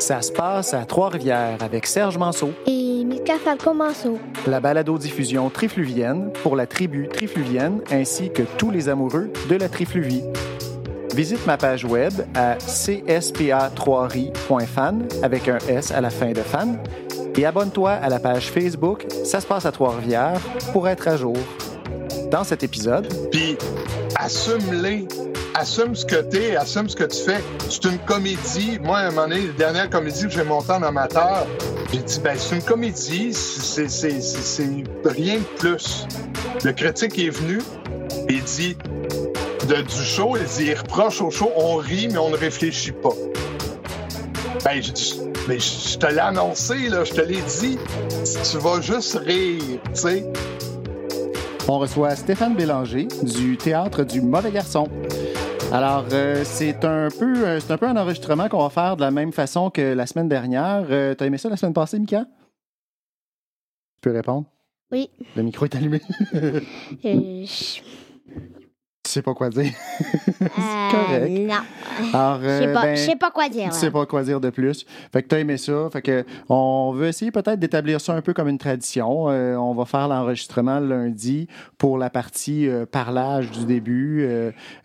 Ça se passe à Trois-Rivières avec Serge Manceau, et Mika Falcon Manceau. la balado-diffusion trifluvienne pour la tribu trifluvienne ainsi que tous les amoureux de la trifluvie. Visite ma page web à cspa3ri.fan avec un S à la fin de fan et abonne-toi à la page Facebook Ça se passe à Trois-Rivières pour être à jour. Dans cet épisode, Puis assume-les. Assume ce que t'es, assume ce que tu fais. C'est une comédie. Moi, à un moment donné, la dernière comédie que j'ai montée en amateur, j'ai dit, ben, c'est une comédie, c'est rien de plus. Le critique est venu et dit, de, du show, il dit, il reproche au show, on rit, mais on ne réfléchit pas. Ben, je dis, mais je te l'ai annoncé, là, je te l'ai dit. Tu vas juste rire, tu sais. on reçoit Stéphane Bélanger du Théâtre du Mauvais Garçon. Alors, euh, c'est un peu euh, c'est un peu un enregistrement qu'on va faire de la même façon que la semaine dernière. Euh, T'as aimé ça la semaine passée, Mika? Tu peux répondre? Oui. Le micro est allumé. Je- tu sais pas quoi dire. euh, correct. Non. Alors, Je sais euh, pas, ben, sais pas quoi dire. tu sais pas quoi dire de plus. Fait que t'as aimé ça. Fait que on veut essayer peut-être d'établir ça un peu comme une tradition. Euh, on va faire l'enregistrement lundi pour la partie euh, parlage du début.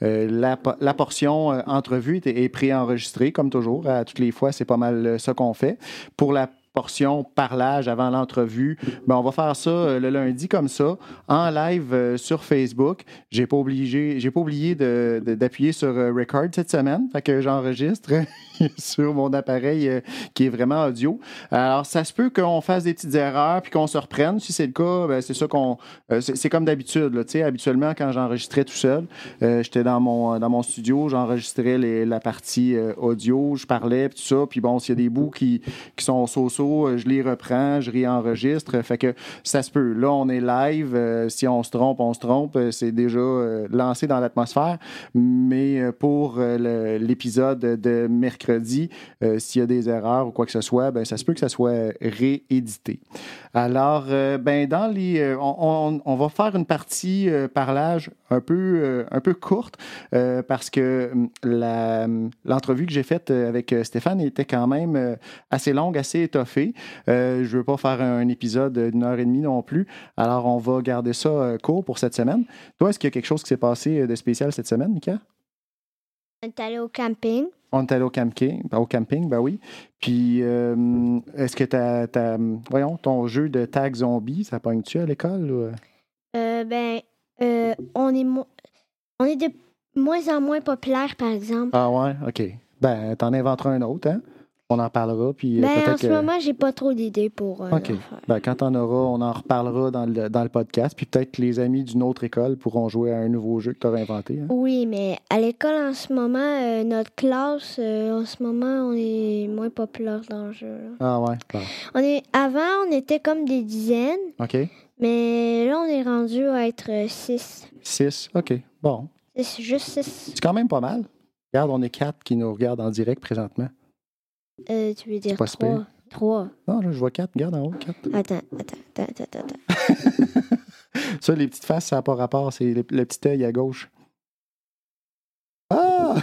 La, la portion entrevue est, est préenregistrée, comme toujours. À toutes les fois, c'est pas mal ça qu'on fait. Pour la portion parlage avant l'entrevue, ben on va faire ça euh, le lundi comme ça, en live euh, sur Facebook. J'ai pas obligé, j'ai pas oublié de- de- d'appuyer sur euh, record cette semaine, fait que j'enregistre sur mon appareil qui est vraiment audio. Alors ça se peut qu'on fasse des petites erreurs puis qu'on se reprenne. Si c'est le cas, ben, c'est ça qu'on, c'est comme d'habitude. habituellement quand j'enregistrais tout seul, j'étais dans mon dans mon studio, j'enregistrais la partie audio, je parlais puis tout ça. Puis bon, s'il y a des bouts qui qui sont so-so, euh, je les reprends, je réenregistre. Fait que ça se peut. Là, on est live. euh, si on se trompe, on se trompe. Euh, C'est déjà lancé dans l'atmosphère. Mais pour l'épisode de mercredi, s'il y a des erreurs ou quoi que ce soit, ben, ça se peut que ça soit réédité. Alors, ben, dans les, on, va faire une partie parlage un peu, un peu courte parce que hum, la- l'entrevue que j'ai faite avec Stéphane était quand même assez longue, assez étoffée. Euh, je veux pas faire un épisode d'une heure et demie non plus. Alors, on va garder ça euh, court pour cette semaine. Toi, est-ce qu'il y a quelque chose qui s'est passé euh, de spécial cette semaine, Mika? On est allé au camping. On est allé au camping, au camping, ben oui. Puis, euh, est-ce que t'as, t'as- voyons, ton jeu de tag zombie, ça pogne-tu à l'école? ou- Euh, ben, euh, on est mo- on est de moins en moins populaire, par exemple. Ah ouais, OK. Ben, t'en inventeras un autre, hein? On en parlera, puis euh, ben, en ce moment, j'ai pas trop d'idées pour euh, OK. Ben, quand t'en auras, on en reparlera dans le, dans le podcast, puis peut-être que les amis d'une autre école pourront jouer à un nouveau jeu que t'auras inventé. hein? Oui, mais à l'école en ce moment, euh, notre classe, euh, en ce moment, on est moins populaire dans le jeu. là. Ah ouais, bon. On est, avant, on était comme des dizaines, OK. mais là, on est rendu à être six. Six, OK. Bon. C'est juste six. C'est quand même pas mal. Regarde, on est quatre qui nous regardent en direct présentement. Euh, tu veux dire pas si pire. trois. Trois. Non, là, je vois quatre. Regarde en haut, quatre. Attends, attends, attends, attends, attends. Ça, les petites faces, ça n'a pas rapport. C'est le, le petit œil à gauche. Ah!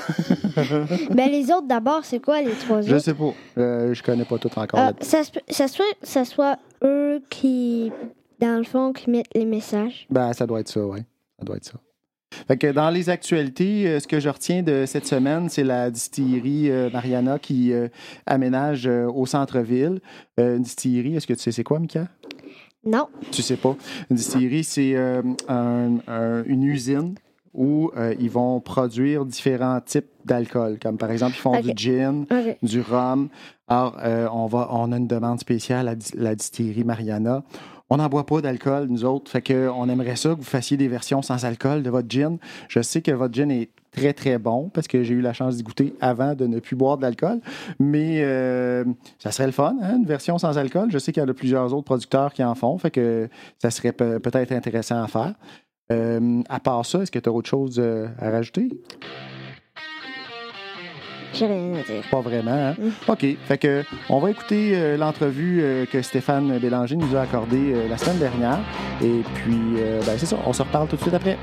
ben, les autres, d'abord, c'est quoi les trois je autres? sais pas. Euh, je connais pas tout encore. Ah, ça, soit, ça soit eux qui, dans le fond, qui mettent les messages. Ben, ça doit être ça, oui. Ça doit être ça. Fait que dans les actualités, euh, ce que je retiens de cette semaine, c'est la distillerie euh, Mariana qui euh, aménage au centre-ville. Une distillerie, est-ce que tu sais c'est quoi, Mika? Non. Tu sais pas. Une distillerie, c'est un- un- une usine où ils vont produire différents types d'alcool. Comme par exemple, ils font du gin, du rhum. Alors, on, va, on a une demande spéciale à la distillerie Mariana. On n'en boit pas d'alcool, nous autres. Fait on aimerait ça que vous fassiez des versions sans alcool de votre gin. Je sais que votre gin est très, très bon parce que j'ai eu la chance d'y goûter avant de ne plus boire d'alcool. Mais euh, ça serait le fun, hein, une version sans alcool. Je sais qu'il y en a plusieurs autres producteurs qui en font. Ça serait pe- peut-être intéressant à faire. Euh, à part ça, est-ce que tu as autre chose euh, à rajouter? J'ai rien à dire. Pas vraiment, hein? Mm. OK. Fait que on va écouter euh, l'entrevue euh, que Stéphane Bélanger nous a accordée euh, la semaine dernière. Et puis, ben, c'est ça. On se reparle tout de suite après.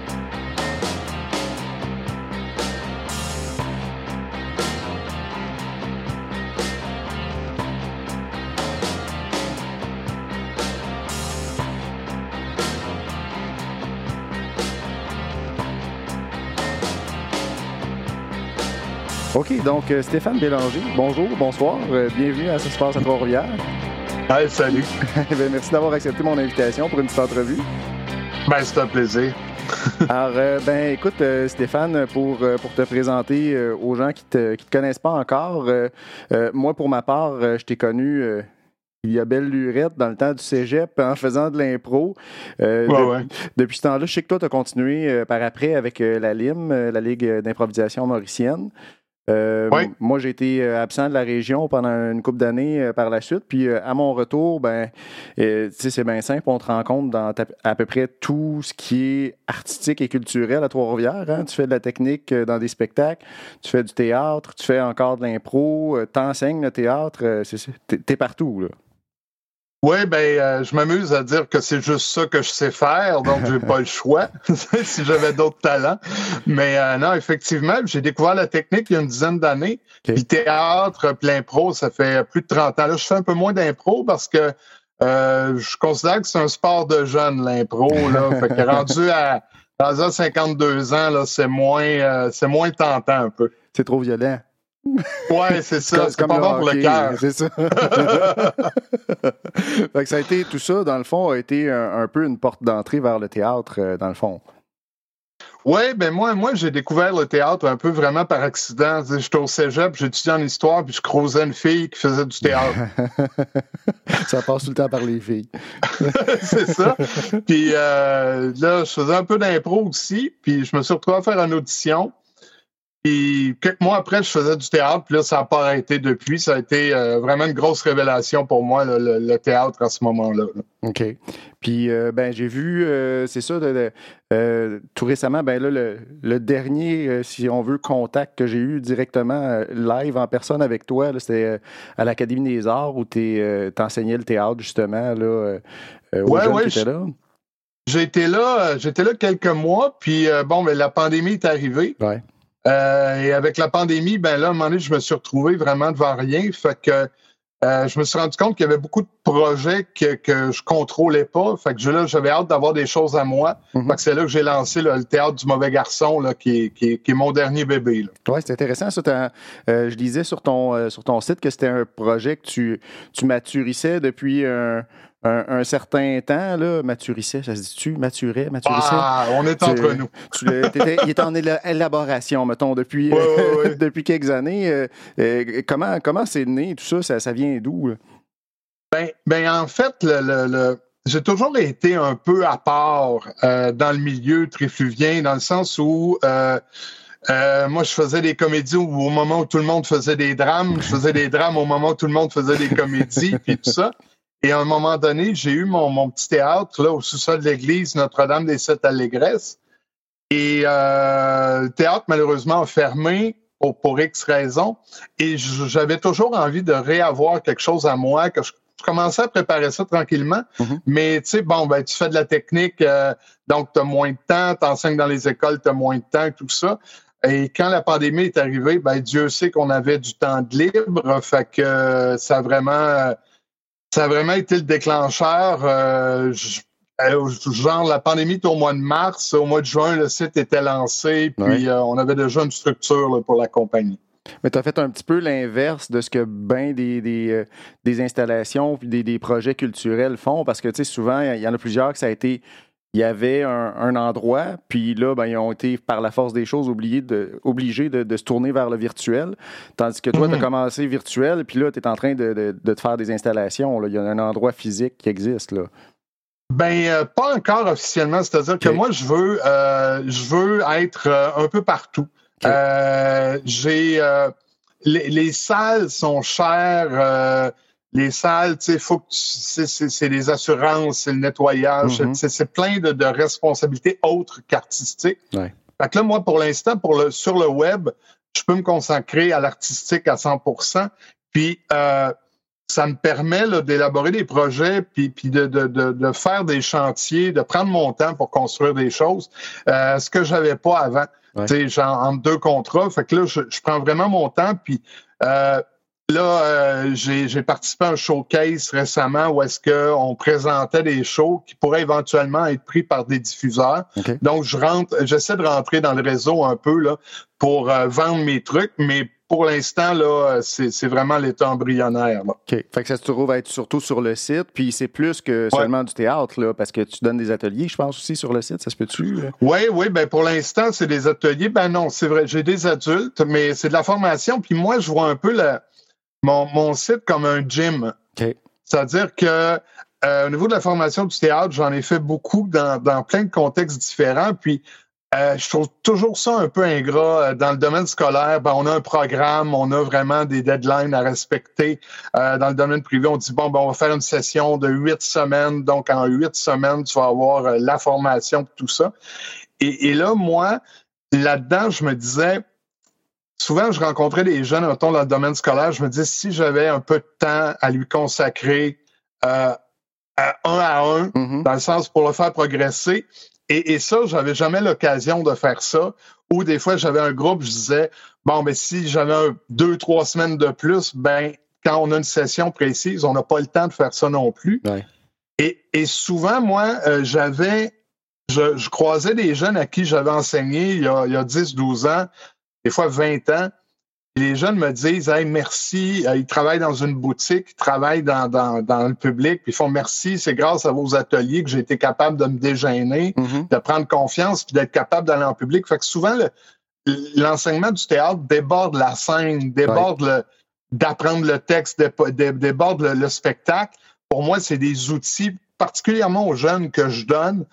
OK, donc euh, Stéphane Bélanger, bonjour, bonsoir, euh, bienvenue à ce qui se passe à Trois-Rivières. Hey, salut. ben, merci d'avoir accepté mon invitation pour une petite entrevue. Ben, c'est un plaisir. Alors, euh, ben, écoute, euh, Stéphane, pour, euh, pour te présenter aux gens qui ne te, qui te connaissent pas encore, moi, pour ma part, je t'ai connu il y a belle lurette dans le temps du cégep en faisant de l'impro. Euh, Ouais, de- ouais. Depuis ce temps-là, je sais que toi, tu as continué euh, par après avec euh, la LIM, la Ligue d'improvisation mauricienne. Euh, Moi, j'ai été euh, absent de la région pendant une couple d'années euh, par la suite. Puis euh, à mon retour, ben, c'est bien simple. On te rencontre dans à peu près tout ce qui est artistique et culturel à Trois-Rivières. hein. Tu fais de la technique dans des spectacles, tu fais du théâtre, tu fais encore de l'impro, t'enseignes le théâtre. t'es partout, là. Oui, ben, euh, je m'amuse à dire que c'est juste ça que je sais faire, donc j'ai pas le choix si j'avais d'autres talents. Mais euh, non, effectivement, j'ai découvert la technique il y a une dizaine d'années. Puis théâtre, puis l'impro, ça fait plus de 30 ans. Là, je fais un peu moins d'impro parce que euh, je considère que c'est un sport de jeunes, l'impro. Là. fait que rendu à, à 52 ans, là, c'est moins, euh, c'est moins tentant un peu. C'est trop violent. Ouais, c'est ça. C'est pas bon pour le cœur. C'est ça. fait que ça a été, tout ça, dans le fond, a été un, un peu une porte d'entrée vers le théâtre, euh, dans le fond. Oui, ben moi, moi j'ai découvert le théâtre un peu vraiment par accident. J'étais au cégep, j'étudiais en histoire, puis je croisais une fille qui faisait du théâtre. ça passe tout le temps par les filles. c'est ça. Puis euh, là, je faisais un peu d'impro aussi, puis je me suis retrouvé à faire une audition. Puis quelques mois après, je faisais du théâtre, puis là, ça n'a pas arrêté depuis. Ça a été euh, vraiment une grosse révélation pour moi, le, le théâtre à ce moment-là. là. OK. Puis, euh, ben, j'ai vu, euh, c'est ça, de- de- tout récemment, ben là, le, le dernier, si on veut, contact que j'ai eu directement live en personne avec toi, c'était à l'Académie des Arts où tu enseignais le théâtre, justement, là, aux Ouais, jeunes ouais, qui étaient là. Été là, j'étais là quelques mois, puis bon, la pandémie est arrivée. Ouais. Euh, et avec la pandémie, ben là, à un moment donné, je me suis retrouvé vraiment devant rien. Fait que euh, je me suis rendu compte qu'il y avait beaucoup de projets que, que je contrôlais pas. Fait que je- là, j'avais hâte d'avoir des choses à moi. Mhm. Fait que c'est là que j'ai lancé là, le théâtre du mauvais garçon, là, qui, est, qui est- qui est mon dernier bébé. Oui, c'est intéressant. Ça, euh, je lisais sur ton, euh, sur ton site que c'était un projet que tu, tu maturissais depuis un, un- un certain temps. Là. Maturissais, ça se dit-tu? Maturais, maturissais? Ah, on est entre nous. Tu il est en éla- élaboration, mettons, depuis, Ouais, ouais, ouais. depuis quelques années. Euh, euh, comment comment c'est né, tout ça? Ça, ça vient d'où? Ben, ben en fait, le, le- le- j'ai toujours été un peu à part euh, dans le milieu trifluvien, dans le sens où euh, euh, moi, je faisais des comédies au, au moment où tout le monde faisait des drames. Je faisais des drames au moment où tout le monde faisait des comédies, puis tout ça. Et à un moment donné, j'ai eu mon, mon petit théâtre là au sous-sol de l'église Notre-Dame des Sept Allégresses. Et euh, le théâtre, malheureusement, a fermé pour, pour X raisons. Et j'avais toujours envie de réavoir quelque chose à moi, que je, je commençais à préparer ça tranquillement. Mhm. Mais tu sais, bon, ben, tu fais de la technique, euh, donc tu as moins de temps, tu enseignes dans les écoles, tu as moins de temps, tout ça. Et quand la pandémie est arrivée, ben, Dieu sait qu'on avait du temps de libre. Fait que euh, ça a vraiment, euh, ça a vraiment été le déclencheur. Euh, je- euh, genre, la pandémie était au mois de mars. Au mois de juin, le site était lancé. Puis Ouais. euh, on avait déjà une structure là, pour la compagnie. Mais tu as fait un petit peu l'inverse de ce que bien des, des, des installations des, des projets culturels font, parce que tu sais, souvent, il y en a plusieurs que ça a été. Il y avait un, un endroit, puis là, ben, ils ont été, par la force des choses, obligés de, obligés de, de se tourner vers le virtuel. Tandis que toi, tu as Mhm. commencé virtuel, puis là, tu es en train de, de- de te faire des installations. là. Il y a un endroit physique qui existe. Là. Ben, euh, pas encore officiellement. C'est-à-dire que moi, je veux, euh, je veux être euh, un peu partout. J'ai les, les salles sont chères. Les salles, tu sais, faut que tu- c'est, les assurances, c'est le nettoyage, Mhm. c'est, c'est plein de, de responsabilités autres qu'artistiques. Ouais. Fait que là, moi, pour l'instant, pour le sur le web, je peux me consacrer à l'artistique à 100%. Puis euh, ça me permet d'élaborer des projets, puis, puis de, de, de, de faire des chantiers, de prendre mon temps pour construire des choses, euh, ce que j'avais pas avant. Ouais. Tu sais, genre entre deux contrats. Fait que là, je, je prends vraiment mon temps, puis euh, Là, euh, j'ai participé à un showcase récemment où est-ce qu'on présentait des shows qui pourraient éventuellement être pris par des diffuseurs. OK. Donc, je rentre, j'essaie de rentrer dans le réseau un peu là pour euh, vendre mes trucs, mais pour l'instant, là, c'est vraiment l'état embryonnaire. OK. Fait que ça se trouve être surtout sur le site, puis c'est plus que seulement du théâtre, là, parce que tu donnes des ateliers, je pense, aussi sur le site, ça se peut-tu? Oui, oui, ben pour l'instant, c'est des ateliers. Ben non, c'est vrai, j'ai des adultes, mais c'est de la formation, puis moi, je vois un peu mon, mon site comme un gym. C'est-à-dire que euh, au niveau de la formation du théâtre, j'en ai fait beaucoup dans, dans plein de contextes différents. Puis euh, je trouve toujours ça un peu ingrat. Euh, dans le domaine scolaire, ben, on a un programme, on a vraiment des deadlines à respecter. Euh, dans le domaine privé, on dit, bon, ben, on va faire une session de huit semaines. Donc, en huit semaines, tu vas avoir la formation, tout ça. Et, et là, moi, là-dedans, je me disais, souvent, je rencontrais des jeunes, mettons, dans le domaine scolaire, je me disais, si j'avais un peu de temps à lui consacrer euh, un à un, mm-hmm. dans le sens pour le faire progresser, et, et ça, j'avais jamais l'occasion de faire ça. Ou des fois, j'avais un groupe, je disais, bon, mais si j'avais deux, trois semaines de plus, ben, quand on a une session précise, on n'a pas le temps de faire ça non plus. Et, et, souvent, moi, euh, j'avais, je, je, croisais des jeunes à qui j'avais enseigné il y a, il y a 10, 12 ans, des fois 20 ans, les jeunes me disent Hey, merci, euh, ils travaillent dans une boutique, ils travaillent dans, dans, le public, puis ils font merci, c'est grâce à vos ateliers que j'ai été capable de me dégêner, mm-hmm. de prendre confiance, puis d'être capable d'aller en public. Fait que souvent, l'enseignement du théâtre déborde la scène, déborde d'apprendre le texte, déborde le, spectacle. Pour moi, c'est des outils particulièrement aux jeunes que je donne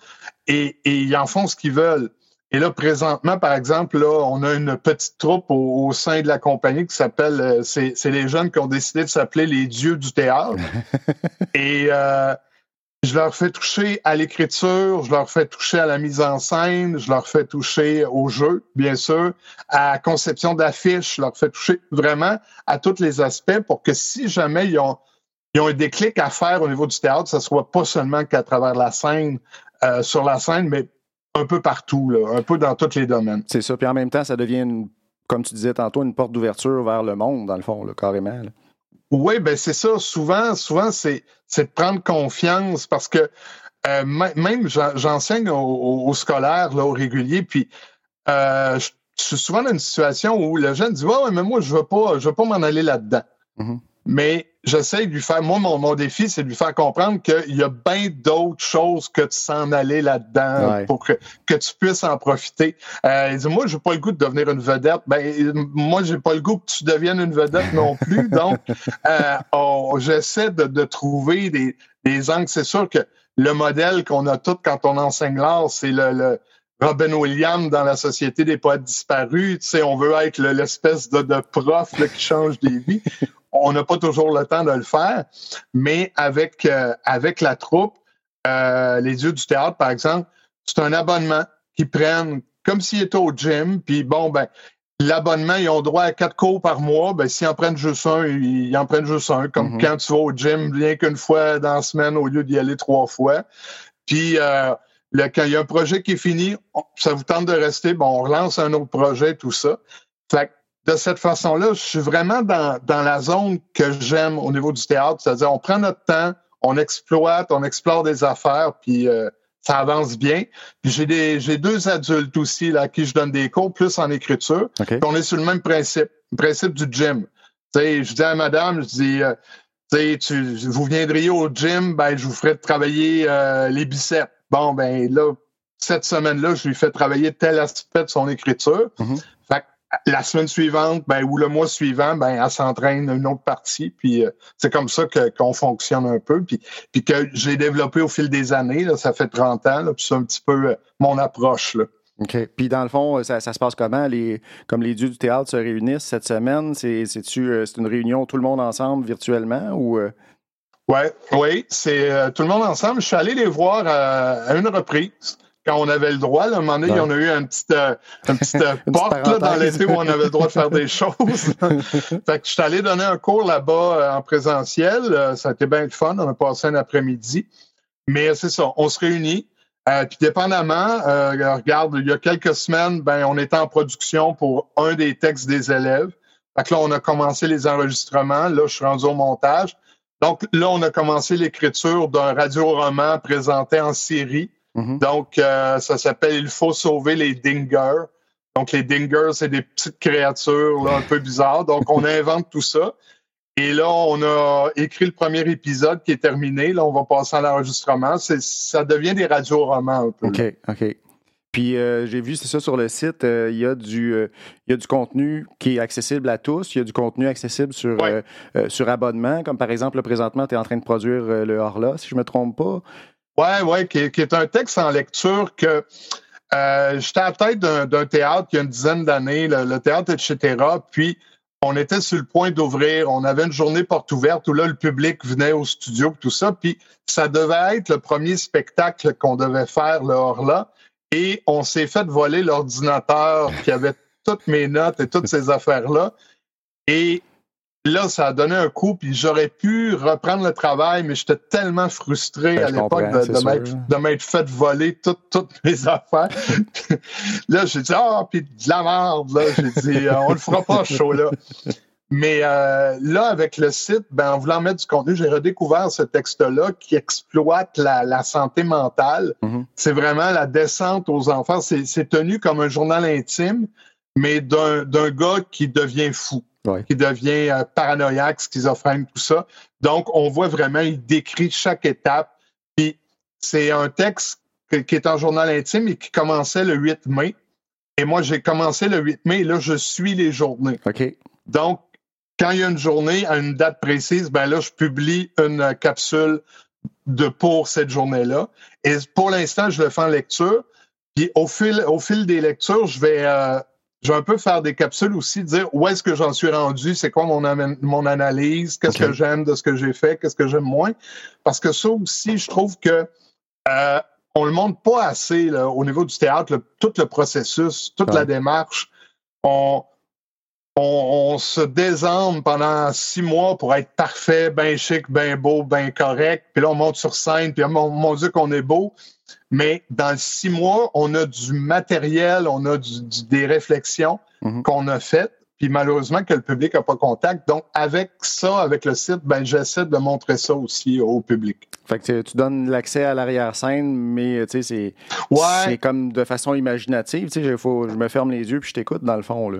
et, et ils en font ce qu'ils veulent. Et là, présentement, par exemple, là, on a une petite troupe au, sein de la compagnie qui s'appelle, euh, c'est, les jeunes qui ont décidé de s'appeler les dieux du théâtre. Et euh, je leur fais toucher à l'écriture, je leur fais toucher à la mise en scène, je leur fais toucher au jeu, bien sûr, à la conception d'affiches, je leur fais toucher vraiment à tous les aspects pour que si jamais ils ont, ils ont un déclic à faire au niveau du théâtre, ça soit pas seulement qu'à travers la scène, euh, sur la scène, mais un peu partout, un peu dans tous les domaines. C'est ça. Puis en même temps, ça devient, comme tu disais tantôt, une porte d'ouverture vers le monde, dans le fond, carrément. Oui, ben c'est ça. Souvent, souvent, c'est de prendre confiance parce que euh, même j'enseigne aux, scolaires, là, aux réguliers, puis euh, je suis souvent dans une situation où le jeune dit Ouais, mais moi, je veux pas, je veux pas m'en aller là-dedans. Mm-hmm. Mais j'essaie de lui faire, moi, mon, défi, c'est de lui faire comprendre qu'il y a bien d'autres choses que de s'en aller là-dedans pour que, tu puisses en profiter. Euh, il dit, moi, j'ai pas le goût de devenir une vedette. Ben, moi, j'ai pas le goût que tu deviennes une vedette non plus. Donc, euh, j'essaie de, trouver des, des angles. C'est sûr que le modèle qu'on a tous quand on enseigne l'art, c'est le, Robin Williams dans la Société des poètes disparus. Tu sais, on veut être l'espèce de, de, prof qui change des vies on n'a pas toujours le temps de le faire, mais avec, euh, avec la troupe, euh, les yeux du théâtre, par exemple, c'est un abonnement qu'ils prennent comme s'ils étaient au gym, puis bon, ben, l'abonnement, ils ont droit à quatre cours par mois. Ben, s'ils en prennent juste un, ils en prennent juste un. Comme mm-hmm. quand tu vas au gym, rien qu'une fois dans la semaine au lieu d'y aller trois fois. Puis, euh, quand il y a un projet qui est fini, ça vous tente de rester, bon, on relance un autre projet, tout ça. Fait de cette façon-là, je suis vraiment dans, dans la zone que j'aime au niveau du théâtre, c'est-à-dire on prend notre temps, on exploite, on explore des affaires, puis euh, ça avance bien. Puis j'ai des j'ai deux adultes aussi là, à qui je donne des cours plus en écriture. Puis on est sur le même principe, le principe du gym. je dis à madame, je dis euh, tu, vous viendriez au gym, ben je vous ferai travailler euh, les biceps. Bon ben là cette semaine-là, je lui fais travailler tel aspect de son écriture. Mm-hmm la semaine suivante, ben, ou le mois suivant, ben, elle s'entraîne une autre partie. Puis euh, c'est comme ça que, qu'on fonctionne un peu. Puis, puis que j'ai développé au fil des années, là, ça fait 30 ans, là, puis c'est un petit peu euh, mon approche. Là. OK. Puis dans le fond, ça, ça, se passe comment? Les, comme les dieux du théâtre se réunissent cette semaine, c'est, c'est-tu, euh, c'est une réunion tout le monde ensemble virtuellement ou. Ouais, oui, c'est tout le monde ensemble. Je suis allé les voir à une reprise quand on avait le droit. Là, à un moment donné, il y en a eu un petit, euh, une petite euh, porte là, dans l'été où on avait le droit de faire des choses. fait que je suis allé donner un cours là-bas euh, en présentiel. ça a été bien fun. On a passé un après-midi. Mais c'est ça, on se réunit. puis dépendamment, regarde, il y a quelques semaines, ben, on était en production pour un des textes des élèves. Fait que là, on a commencé les enregistrements. Là, je suis rendu au montage. Donc là, on a commencé l'écriture d'un radio-roman présenté en série Mm-hmm. Donc, euh, ça s'appelle Il faut sauver les dingers. Donc, les dingers, c'est des petites créatures là, un peu bizarres. Donc, on invente tout ça. Et là, on a écrit le premier épisode qui est terminé. Là, on va passer à l'enregistrement. Ça devient des radios-romans un peu. OK, OK. Puis euh, j'ai vu, c'est ça, sur le site, euh, il, y a du, euh, il y a du contenu qui est accessible à tous. Il y a du contenu accessible sur, sur abonnement, comme par exemple, présentement, tu es en train de produire le Horla, si je ne me trompe pas. Oui, oui, qui, est un texte en lecture que j'étais à la tête d'un théâtre il y a une dizaine d'années, le, théâtre, etc. Puis on était sur le point d'ouvrir. On avait une journée porte ouverte où là, le public venait au studio, tout ça. Puis ça devait être le premier spectacle qu'on devait faire, le Horla. Et on s'est fait voler l'ordinateur qui avait toutes mes notes et toutes ces affaires-là. Et là, ça a donné un coup, puis j'aurais pu reprendre le travail, mais j'étais tellement frustré ben, à l'époque de, m'être fait voler toutes, mes affaires. là, j'ai dit, ah, puis de la merde, là. J'ai dit, euh, on le fera pas, chaud, là. Mais euh, là, avec le site, ben, en voulant mettre du contenu, j'ai redécouvert ce texte-là qui exploite la, santé mentale. Mm-hmm. C'est vraiment la descente aux enfants. C'est tenu comme un journal intime, mais d'un gars qui devient fou, qui devient euh, paranoïaque, schizophrène, tout ça. Donc, on voit vraiment, il décrit chaque étape. Puis, c'est un texte qui est en journal intime et qui commençait le 8 mai. Et moi, j'ai commencé le 8 mai et là, je suis les journées. OK. Donc, quand il y a une journée à une date précise, ben là, je publie une capsule de pour cette journée-là. Et pour l'instant, je le fais en lecture. Puis au fil, au fil des lectures, je vais, euh, je vais un peu faire des capsules aussi, dire où est-ce que j'en suis rendu, c'est quoi mon, mon analyse, qu'est-ce que j'aime de ce que j'ai fait, qu'est-ce que j'aime moins. Parce que ça aussi, je trouve que euh, on le montre pas assez là, au niveau du théâtre, tout le processus, toute la démarche. On, on, se désarme pendant six mois pour être parfait, bien chic, bien beau, bien correct. Puis là, on monte sur scène, puis mon, mon Dieu qu'on est beau. Mais dans six mois, on a du matériel, on a des réflexions mhm. qu'on a faites, puis malheureusement que le public n'a pas contact. Donc, avec ça, avec le site, ben, j'essaie de montrer ça aussi au public. Fait que tu donnes l'accès à l'arrière-scène, mais tu sais, c'est comme de façon imaginative. Tu sais, je me ferme les yeux puis je t'écoute dans le fond. Là.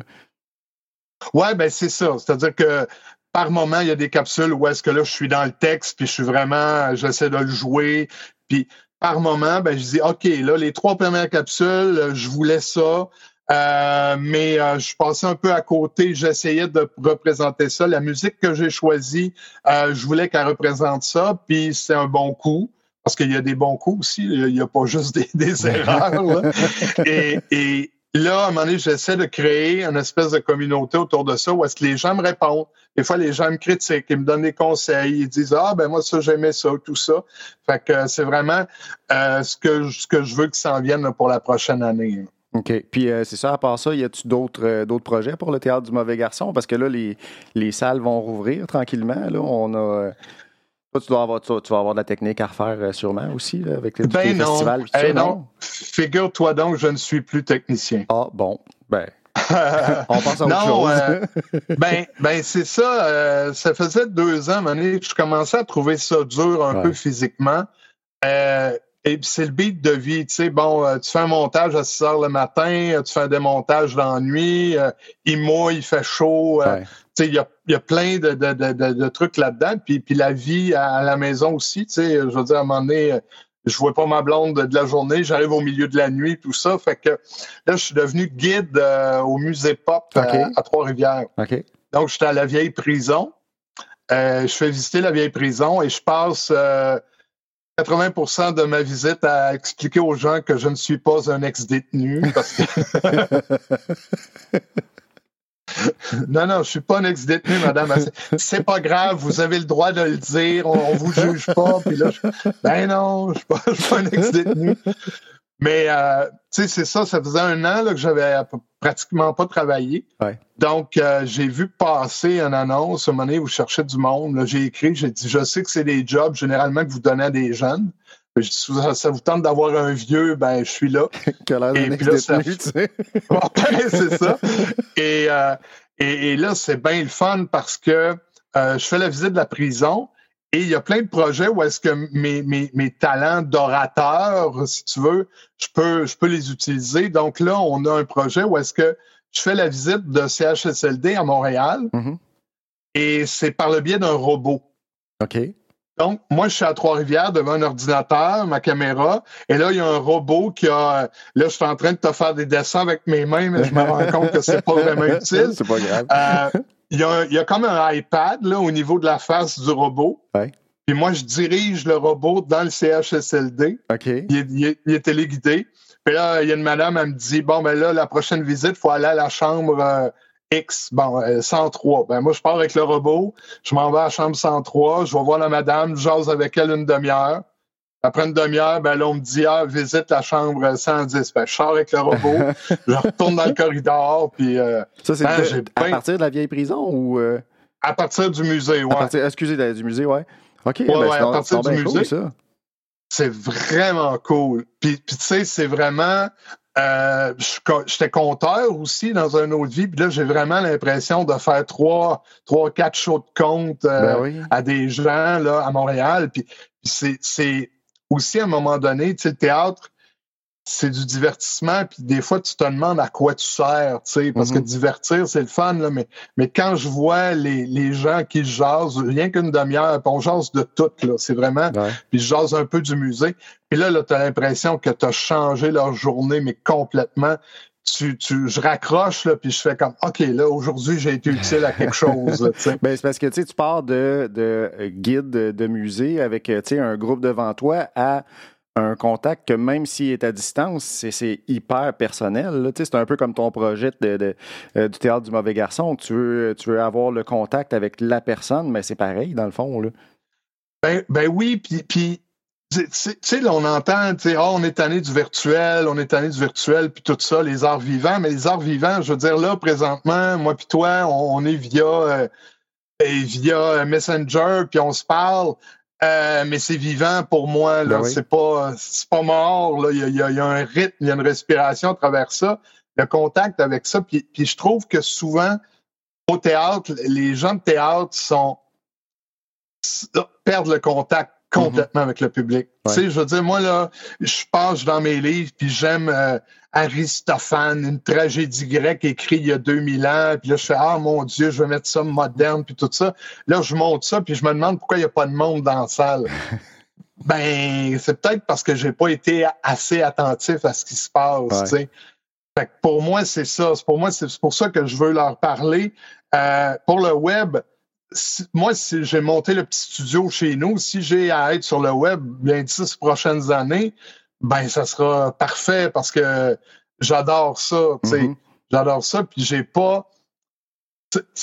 Ouais, ben c'est ça. C'est-à-dire que par moment, il y a des capsules où est-ce que là, je suis dans le texte, puis je suis vraiment, j'essaie de le jouer. Puis par moment, ben, je dis, OK, là, les trois premières capsules, je voulais ça. Euh, mais euh, je passais un peu à côté, j'essayais de représenter ça. La musique que j'ai choisie, euh, je voulais qu'elle représente ça, puis c'est un bon coup, parce qu'il y a des bons coups aussi, il n'y a pas juste des, des erreurs. Et, et, là, à un moment donné, j'essaie de créer une espèce de communauté autour de ça où est-ce que les gens me répondent. Des fois, les gens me critiquent, ils me donnent des conseils, ils disent Ah, ben moi, ça, j'aimais ça, tout ça. Fait que c'est vraiment euh, ce, que, ce que je veux que ça en vienne pour la prochaine année. OK. Puis euh, c'est ça, à part ça, y a-tu d'autres euh, d'autres projets pour le théâtre du mauvais garçon? Parce que là, les, les salles vont rouvrir tranquillement. Là, on a tu, dois avoir, tu, vas avoir de la technique à refaire euh, sûrement aussi avec les, ben festivals. non. Figure-toi donc, je ne suis plus technicien. Ah, bon. Ben, on pense à autre chose. Euh, ben, ben c'est ça. Euh, ça faisait deux ans, que je commençais à trouver ça dur un peu physiquement. et puis c'est le beat de vie. Tu sais, bon, tu fais un montage à 6 heures le matin, tu fais un démontage dans la nuit, il mouille, il fait chaud il y a, y a, plein de, de, de, de trucs là-dedans. Puis, puis la vie à, la maison aussi, tu sais, je veux dire, à un moment donné, je vois pas ma blonde de la journée, j'arrive au milieu de la nuit, tout ça. Fait que là, je suis devenu guide euh, au musée Pop euh, à, Trois-Rivières. Donc, j'étais à la vieille prison. Euh, je fais visiter la vieille prison et je passe 80% de ma visite à expliquer aux gens que je ne suis pas un ex-détenu. Parce que non, non, je suis pas un ex-détenu, madame. C'est pas grave, vous avez le droit de le dire, on, vous juge pas. Puis là, ben non, je suis pas, suis pas un ex-détenu. Mais euh, tu sais, c'est ça, ça faisait un an là, que j'avais pratiquement pas travaillé. Donc, euh, j'ai vu passer une annonce à un moment donné où je cherchais du monde. J'ai écrit, j'ai dit, je sais que c'est des jobs généralement que vous donnez à des jeunes. Je dis, ça vous tente d'avoir un vieux, ben je suis là. et puis là, ça... tu sais. c'est ça. Euh, et, et, là, c'est bien le fun parce que euh, je fais la visite de la prison Et il y a plein de projets où est-ce que mes, mes, mes talents d'orateur, si tu veux, je peux, je peux les utiliser. Donc là, on a un projet où est-ce que je fais la visite de CHSLD à Montréal Mhm. et c'est par le biais d'un robot. OK. Donc, moi, je suis à Trois-Rivières devant un ordinateur, ma caméra, et là, il y a un robot qui a. Là, je suis en train de te faire des dessins avec mes mains, mais je me rends compte que c'est pas vraiment utile. C'est pas grave. Euh, il, y a, il y a comme un iPad là, au niveau de la face du robot. Ouais. Puis moi, je dirige le robot dans le CHSLD. OK. Il est, il est- il est téléguidé. Puis là, il y a une madame, elle me dit Bon, ben là, la prochaine visite, il faut aller à la chambre euh, X, bon, euh, 103. Ben moi, je pars avec le robot, je m'en vais à la chambre 103, je vais voir la madame, je jase avec elle une demi-heure. Après une demi-heure, ben là, on me dit Ah, visite la chambre 110. Ben, je sors avec le robot, je retourne dans le corridor, puis euh, Ça, c'est Ben, à partir de la vieille prison ou. euh, à partir du musée, ouais. à partir, excusez, du musée, ouais. OK. ben, ouais, c'est à partir du cool, musée. ça. C'est vraiment cool. Puis, puis tu sais, c'est vraiment. Euh, J'étais compteur aussi dans une autre vie, puis là, j'ai vraiment l'impression de faire trois, trois, quatre shows de compte euh, Ben oui. à des gens là, à Montréal. Puis, c'est- aussi à un moment donné, tu sais, le théâtre, c'est du divertissement, puis des fois, tu te demandes à quoi tu sers, tu sais, parce Mhm. que divertir, c'est le fun, là, mais, mais quand je vois les, les gens qui jasent, rien qu'une demi-heure, on jase de tout, là, c'est vraiment Ouais. puis je jase un peu du musée. Puis là, là tu as l'impression que tu as changé leur journée, mais complètement. Tu, tu, je raccroche, là, puis je fais comme, OK, là, aujourd'hui, j'ai été utile à quelque chose. là. Ben, c'est parce que tu sais, tu pars de, de euh, guide de, musée avec euh, tu sais, un groupe devant toi à un contact que même s'il est à distance, c'est, c'est hyper personnel. là. Tu sais, C'est un peu comme ton projet de, de- euh, du théâtre du mauvais garçon. Tu veux, tu veux avoir le contact avec la personne, mais c'est pareil dans le fond. Là. Ben, ben oui, puis tu sais- là, on entend, tu sais, Ah, on est tanné du virtuel, on est tanné du virtuel, puis tout ça, les arts vivants. Mais les arts vivants, je veux dire, là, présentement, moi puis toi, on, on est via, euh, via Messenger, puis on se parle. Euh, mais c'est vivant pour moi, là. Ben oui. C'est pas, mort, là. Il y a, y a un rythme, il y a une respiration à travers ça, le contact avec ça. Puis, puis je trouve que souvent, au théâtre, les gens de théâtre sont perdent le contact complètement avec le public. Ouais. Tu sais, je veux dire, moi, là, je passe dans mes livres, puis j'aime euh, Aristophane, une tragédie grecque écrite il y a 2000 ans, puis là, je fais, ah, mon Dieu, je vais mettre ça moderne, puis tout ça. Là, je monte ça, puis je me demande pourquoi il n'y a pas de monde dans la salle. ben, c'est peut-être parce que j'ai pas été assez attentif à ce qui se passe, Ouais. tu sais. Fait que pour moi, c'est ça. C'est pour moi, c'est pour ça que je veux leur parler. Euh, pour le web, moi, si j'ai monté le petit studio chez nous, si j'ai à être sur le web les dix prochaines années, ben ça sera parfait parce que j'adore ça. Mhm. J'adore ça. Puis j'ai pas.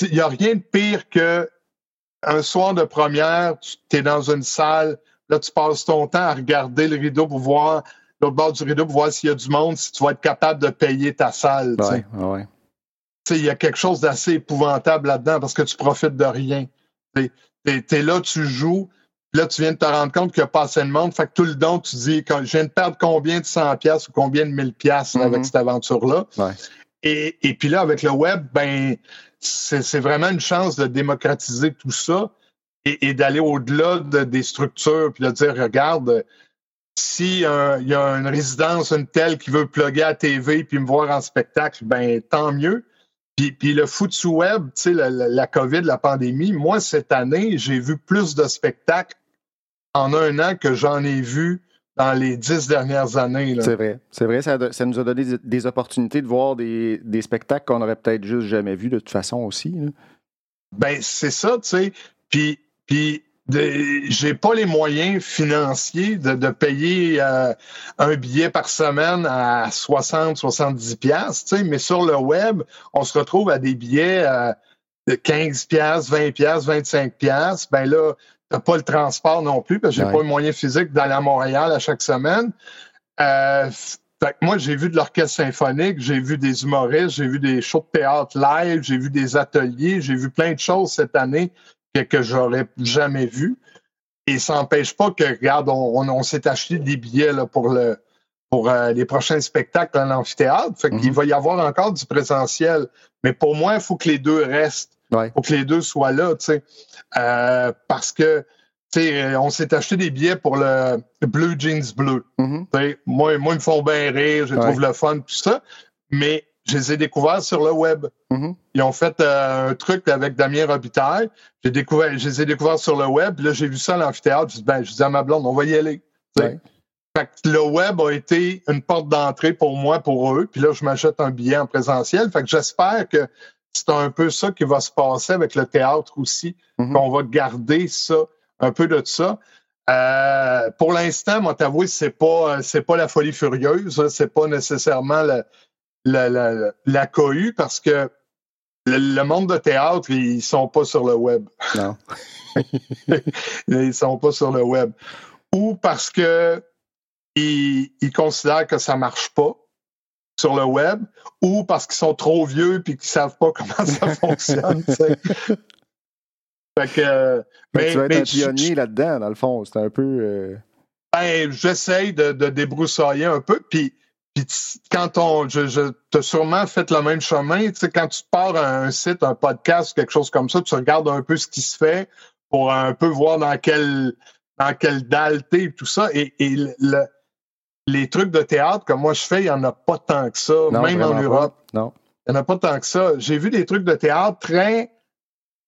Il n'y a rien de pire que un soir de première, tu es dans une salle, là, tu passes ton temps à regarder le rideau pour voir l'autre bord du rideau pour voir s'il y a du monde, si tu vas être capable de payer ta salle. Ouais, ouais. Il y a quelque chose d'assez épouvantable là-dedans parce que tu profites de rien. Tu es, là, tu joues, là, tu viens de te rendre compte qu'il n'y a pas assez de monde. Fait que tout le don, tu dis, quand- je viens de perdre combien de 100 pièces ou combien de 1000 pièces Mhm. avec cette aventure-là? Ouais. Et, et puis là, avec le web, ben, c'est vraiment une chance de démocratiser tout ça et, et d'aller au-delà de- des structures, puis de dire, regarde, si euh, il y a une résidence, une telle qui veut plugger à TV puis me voir en spectacle, ben tant mieux. Puis, puis le foutu web, tu sais, la, la- la COVID, la pandémie, moi, cette année, j'ai vu plus de spectacles en un an que j'en ai vu dans les dix dernières années. C'est vrai. C'est vrai, ça, ça nous a donné des, des opportunités de voir des, des spectacles qu'on aurait peut-être juste jamais vus de toute façon aussi. là. Ben, c'est ça, tu sais. Puis, j'ai pas les moyens financiers de, de payer euh, un billet par semaine à 60, 70 pièces, mais sur le web, on se retrouve à des billets euh, de 15 pièces, 20 pièces, 25 pièces. Ben là, t'as pas le transport non plus parce que j'ai Ouais. pas le moyen physique d'aller à Montréal à chaque semaine. Euh, fait que moi, j'ai vu de l'orchestre symphonique, j'ai vu des humoristes, j'ai vu des shows de théâtre live, j'ai vu des ateliers, j'ai vu plein de choses cette année que, que j'aurais jamais vues. Et ça n'empêche pas que, regarde, on, on, on s'est acheté des billets là, pour le pour euh, les prochains spectacles dans l'amphithéâtre. Fait qu'il Mhm. va y avoir encore du présentiel. Mais pour moi, il faut que les deux restent. Ouais. Il faut que les deux soient là, tu sais. Euh, parce que on s'est acheté des billets pour le Blue Jeans Bleu. Mm-hmm. Moi, moi, ils me font bien rire, je trouve le fun, tout ça. Mais je les ai découverts sur le web. Mm-hmm. Ils ont fait euh, un truc avec Damien Robitaille. J'ai découvert, je les ai découverts sur le web. Là, j'ai vu ça à l'amphithéâtre. Je dis, ben, je dis à ma blonde, on va y aller. Fait que le web a été une porte d'entrée pour moi, pour eux. Puis là, je m'achète un billet en présentiel. Fait que j'espère que c'est un peu ça qui va se passer avec le théâtre aussi, Mm-hmm. qu'on va garder ça, un peu de ça. Euh, pour l'instant, moi, t'avouer, c'est pas, c'est pas la folie furieuse, c'est pas nécessairement la, la, la, la cohue parce que le, le, monde de théâtre, ils sont pas sur le web. Non. ils sont pas sur le web. Ou parce que ils, ils considèrent que ça marche pas sur le web, ou parce qu'ils sont trop vieux puis qu'ils savent pas comment ça fonctionne. fait que, mais, tu vas être un pionnier là-dedans, dans le fond. C'est un peu. Euh... Ben, j'essaye de, de, débroussailler un peu, puis puis quand on, je, je t'as sûrement fait le même chemin, tu sais, quand tu pars à un site, un podcast, quelque chose comme ça, tu regardes un peu ce qui se fait pour un peu voir dans quelle dans quelle dalle t'es tout ça. Et, et le, les trucs de théâtre que moi je fais, il n'y en a pas tant que ça, non, même en Europe. Pas. Non. Il n'y en a pas tant que ça. J'ai vu des trucs de théâtre très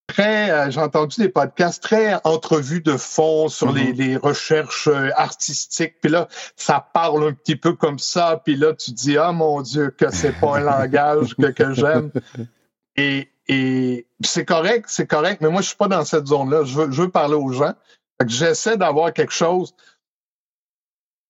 très, euh, j'ai entendu des podcasts très entrevues de fond sur mm -hmm. les, les, recherches euh, artistiques. Puis là, ça parle un petit peu comme ça. Puis là, tu dis, ah mon Dieu, que c'est pas un langage que, que j'aime. Et, et c'est correct, c'est correct, mais moi, je suis pas dans cette zone-là. Je veux, je veux parler aux gens. J'essaie d'avoir quelque chose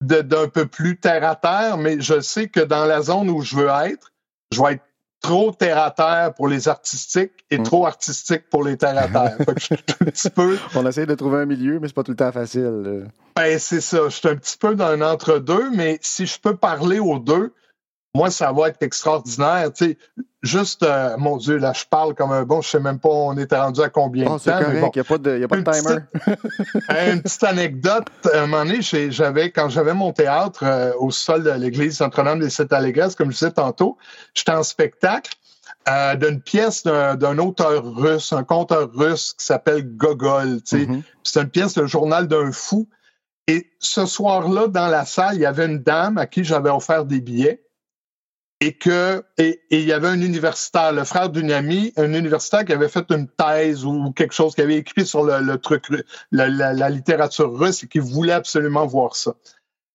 d'un peu plus terre à terre, mais je sais que dans la zone où je veux être, je vais être trop terre à terre pour les artistiques et mmh. trop artistique pour les terre à terre. un petit peu... On essaie de trouver un milieu, mais c'est pas tout le temps facile. Ben, c'est ça. Je suis un petit peu dans un entre-deux, mais si je peux parler aux deux, moi, ça va être extraordinaire. Tu sais, juste, euh, mon Dieu, là, je parle comme un bon, je sais même pas on était rendu à combien oh, de temps. Il n'y a pas de, y a pas de timer. Petite, une petite anecdote. À un moment donné, j'avais, quand j'avais mon théâtre euh, au sol de l'église Notre-Dame des Sept comme je disais tantôt, j'étais en spectacle euh, d'une pièce d'un auteur russe, un conteur russe qui s'appelle Gogol. Tu sais. Mm-hmm. C'est une pièce, le journal d'un fou. Et ce soir-là, dans la salle, il y avait une dame à qui j'avais offert des billets et que et, et, il y avait un universitaire, le frère d'une amie, un universitaire qui avait fait une thèse ou quelque chose, qui avait écrit sur le, le truc, la, la, la, littérature russe et qui voulait absolument voir ça.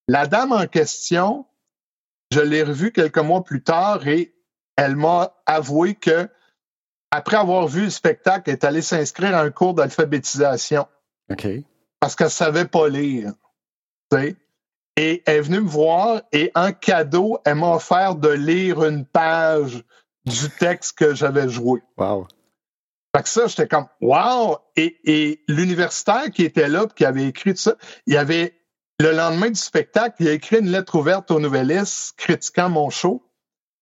La dame en question, je l'ai revue quelques mois plus tard et elle m'a avoué que après avoir vu le spectacle, elle est allée s'inscrire à un cours d'alphabétisation. OK. Parce qu'elle savait pas lire. Tu sais? Et elle est venue me voir et en cadeau, elle m'a offert de lire une page du texte que j'avais joué. Wow. Fait que ça, j'étais comme Wow! Et, et l'universitaire qui était là, qui avait écrit tout ça, il avait le lendemain du spectacle, il a écrit une lettre ouverte aux nouvellistes critiquant mon show.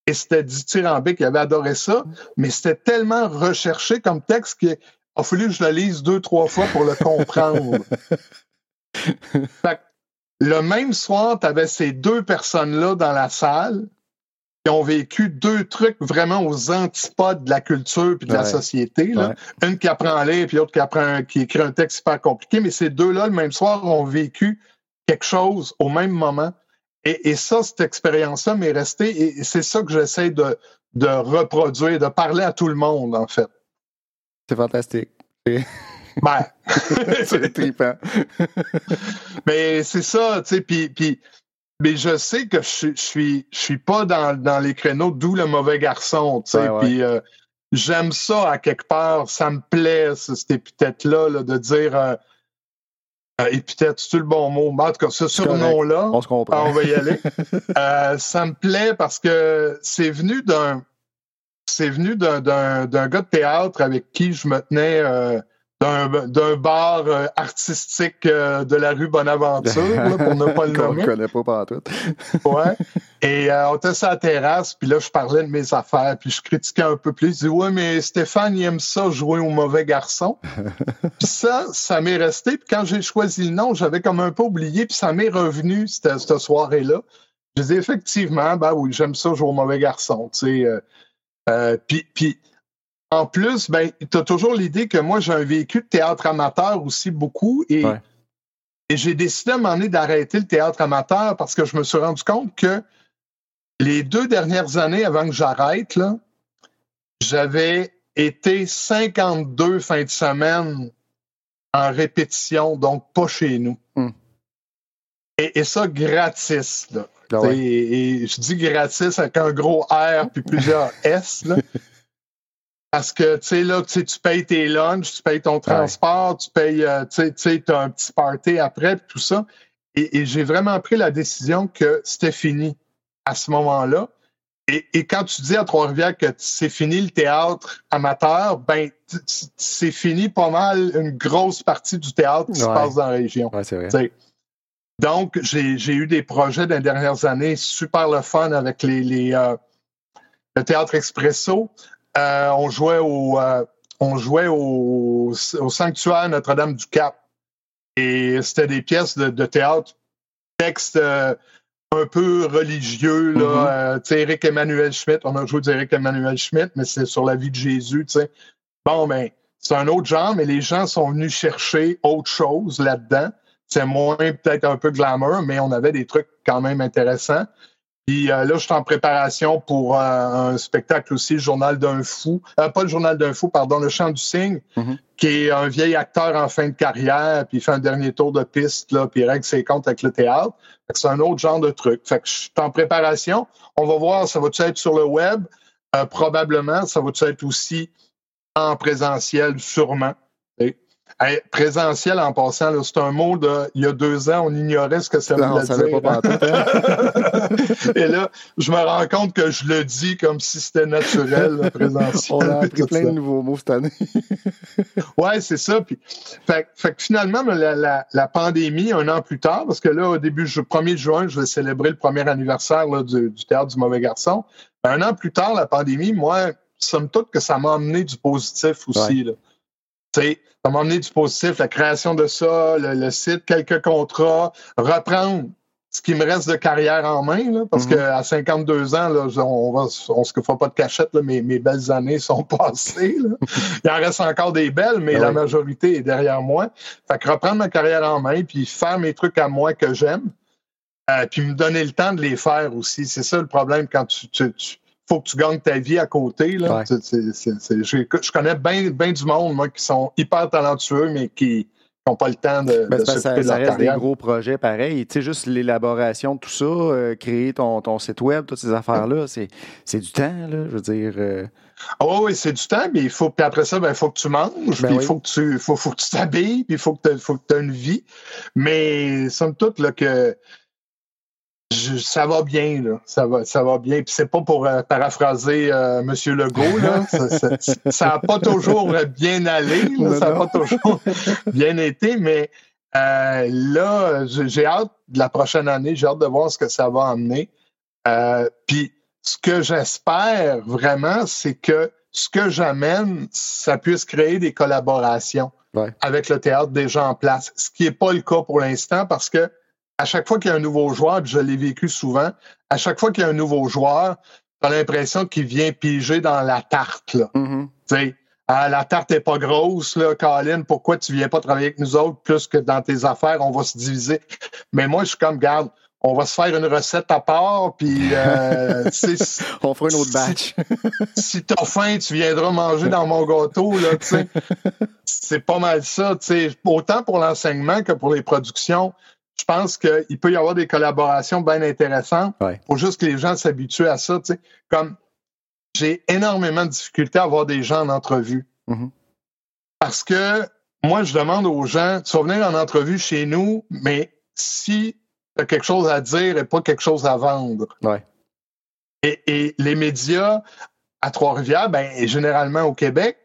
Et c'était dithyrambique, il avait adoré ça, mais c'était tellement recherché comme texte qu'il a fallu que je le lise deux, trois fois pour le comprendre. fait que le même soir, tu avais ces deux personnes-là dans la salle qui ont vécu deux trucs vraiment aux antipodes de la culture puis de ouais. la société. Là. Ouais. Une qui apprend à lire puis l'autre qui apprend qui écrit un texte super compliqué. Mais ces deux-là, le même soir, ont vécu quelque chose au même moment. Et, et ça, cette expérience-là m'est restée. Et c'est ça que j'essaie de, de reproduire, de parler à tout le monde, en fait. C'est fantastique. Ben. c'est trippant. mais c'est ça, tu sais, puis, mais je sais que je, je suis je suis pas dans, dans les créneaux, d'où le mauvais garçon, tu sais, ouais. puis euh, j'aime ça à quelque part, ça me plaît, cette épithète-là, là, de dire euh, euh, épithète, c'est le bon mot, mais en tout cas, ce surnom-là, on, se comprend. on va y aller. Euh, ça me plaît parce que c'est venu d'un c'est venu d'un gars de théâtre avec qui je me tenais euh, d'un bar euh, artistique euh, de la rue Bonaventure, là, pour ne pas le nommer. On connaît pas partout. ouais. Et euh, on était sur la terrasse, puis là, je parlais de mes affaires, puis je critiquais un peu plus. Je dis, ouais, mais Stéphane, il aime ça, jouer au mauvais garçon. puis ça, ça m'est resté. Puis quand j'ai choisi le nom, j'avais comme un peu oublié, puis ça m'est revenu cette, cette soirée-là. Je dis, effectivement, ben oui, j'aime ça, jouer au mauvais garçon, tu sais. Puis, puis en plus, ben, tu as toujours l'idée que moi, j'ai un vécu de théâtre amateur aussi beaucoup. Et ouais. Et j'ai décidé à un moment donné d'arrêter le théâtre amateur parce que je me suis rendu compte que les deux dernières années avant que j'arrête, j'avais été 52 fins de semaine en répétition, donc pas chez nous. Hmm. Et, et ça, gratis. Là. Ah ouais. Et, et je dis gratis avec un gros R puis plusieurs S. Là. Parce que, tu sais, là, tu payes tes lunchs, tu payes ton transport, tu payes, euh, tu sais, tu t'as un petit party après, tout ça. Et, et j'ai vraiment pris la décision que c'était fini à ce moment-là. Et, et quand tu dis à Trois-Rivières que c'est fini le théâtre amateur, ben, c'est fini pas mal une grosse partie du théâtre qui se passe dans la région. Ouais, vrai. Donc, j'ai j'ai eu des projets dans les dernières années super le fun avec les, les, euh, le théâtre expresso. Euh, on jouait au euh, on jouait au, au sanctuaire Notre-Dame-du-Cap. Et c'était des pièces de, de théâtre, texte euh, un peu religieux. Là, Mhm. Euh, tu sais, Éric Emmanuel Schmitt, on a joué d'Éric Emmanuel Schmitt, mais c'est sur la vie de Jésus. tu sais. Bon, ben, c'est un autre genre, mais les gens sont venus chercher autre chose là-dedans. C'est moins peut-être un peu glamour, mais on avait des trucs quand même intéressants. Puis euh, là, je suis en préparation pour euh, un spectacle aussi, le Journal d'un fou. Euh, pas le Journal d'un fou, pardon, le Chant du Cygne, Mhm. qui est un vieil acteur en fin de carrière, puis il fait un dernier tour de piste, là, puis il règle ses comptes avec le théâtre. C'est un autre genre de truc. Fait que je suis en préparation. On va voir, ça va-tu être sur le web? Probablement. Ça va-tu être aussi en présentiel, sûrement. Hey, présentiel, en passant, c'est un mot de il y a deux ans, on ignorait ce que ça voulait dire. pas pantoute, hein? Et là, je me rends compte que je le dis comme si c'était naturel, le présentiel. On a appris plein ça. de nouveaux mots cette année. Ouais, c'est ça. Puis, fait, fait que finalement, la, la- la pandémie, un an plus tard, parce que là, au début, le 1er juin, je vais célébrer le premier anniversaire là, du, du Théâtre du Mauvais Garçon. Un an plus tard, la pandémie, moi, somme toute que ça m'a amené du positif aussi. là. Ça m'a amené du positif, la création de ça, le, le site, quelques contrats, reprendre ce qui me reste de carrière en main, là, parce Mhm. qu'à 52 ans, là, on va, on se fera pas de cachette, là, mes, mes belles années sont passées. là. Il en reste encore des belles, mais Ah la majorité est derrière moi. Fait que reprendre ma carrière en main, puis faire mes trucs à moi que j'aime, euh, puis me donner le temps de les faire aussi. C'est ça le problème quand tu, tu, tu- faut que tu gagnes ta vie à côté. Là. Ouais. C'est- c'est- c'est- c'est- je, je connais bien ben du monde, moi, qui sont hyper talentueux, mais qui n'ont pas le temps de, Ben, de s'occuper ça, de ça leur reste des gros projets pareils. Tu sais, juste l'élaboration de tout ça, euh, créer ton, ton site web, toutes ces affaires-là, c'est c'est du temps, là. Je veux dire. euh, Ah oui, c'est du temps, mais il faut, puis après ça, ben, il faut que tu manges, Ben puis il oui. faut que tu, faut, faut que tu t'habilles, puis il faut que tu aies une vie. Mais, somme toute, là, que je- ça va bien, là. Ça va, ça va bien. Puis c'est pas pour euh, paraphraser euh, M. Legault, là. Ça n'a pas toujours bien allé, là. Ça n'a pas toujours bien été, mais euh, là, j'ai hâte de la prochaine année, j'ai hâte de voir ce que ça va emmener. Euh, Puis ce que j'espère vraiment, c'est que ce que j'amène, ça puisse créer des collaborations Ouais. avec le théâtre déjà en place, ce qui n'est pas le cas pour l'instant parce que à chaque fois qu'il y a un nouveau joueur, puis je l'ai vécu souvent, à chaque fois qu'il y a un nouveau joueur, tu as l'impression qu'il vient piger dans la tarte. Là. mhm. Sais, ah, la tarte est pas grosse, là, Colin, pourquoi tu viens pas travailler avec nous autres plus que dans tes affaires, on va se diviser. Mais moi, je suis comme, garde, on va se faire une recette à part, puis euh, On fera un autre batch. si t'as faim, tu viendras manger dans mon gâteau, là, tu sais. C'est pas mal ça, tu sais. Autant pour l'enseignement que pour les productions, je pense qu'il peut y avoir des collaborations bien intéressantes. Ouais. Faut juste que les gens s'habituent à ça. Comme j'ai énormément de difficultés à avoir des gens en entrevue. Mhm. Parce que moi, je demande aux gens, tu vas venir en entrevue chez nous, mais si tu as quelque chose à dire et pas quelque chose à vendre. Ouais. Et, et les médias à Trois-Rivières, ben, et généralement au Québec,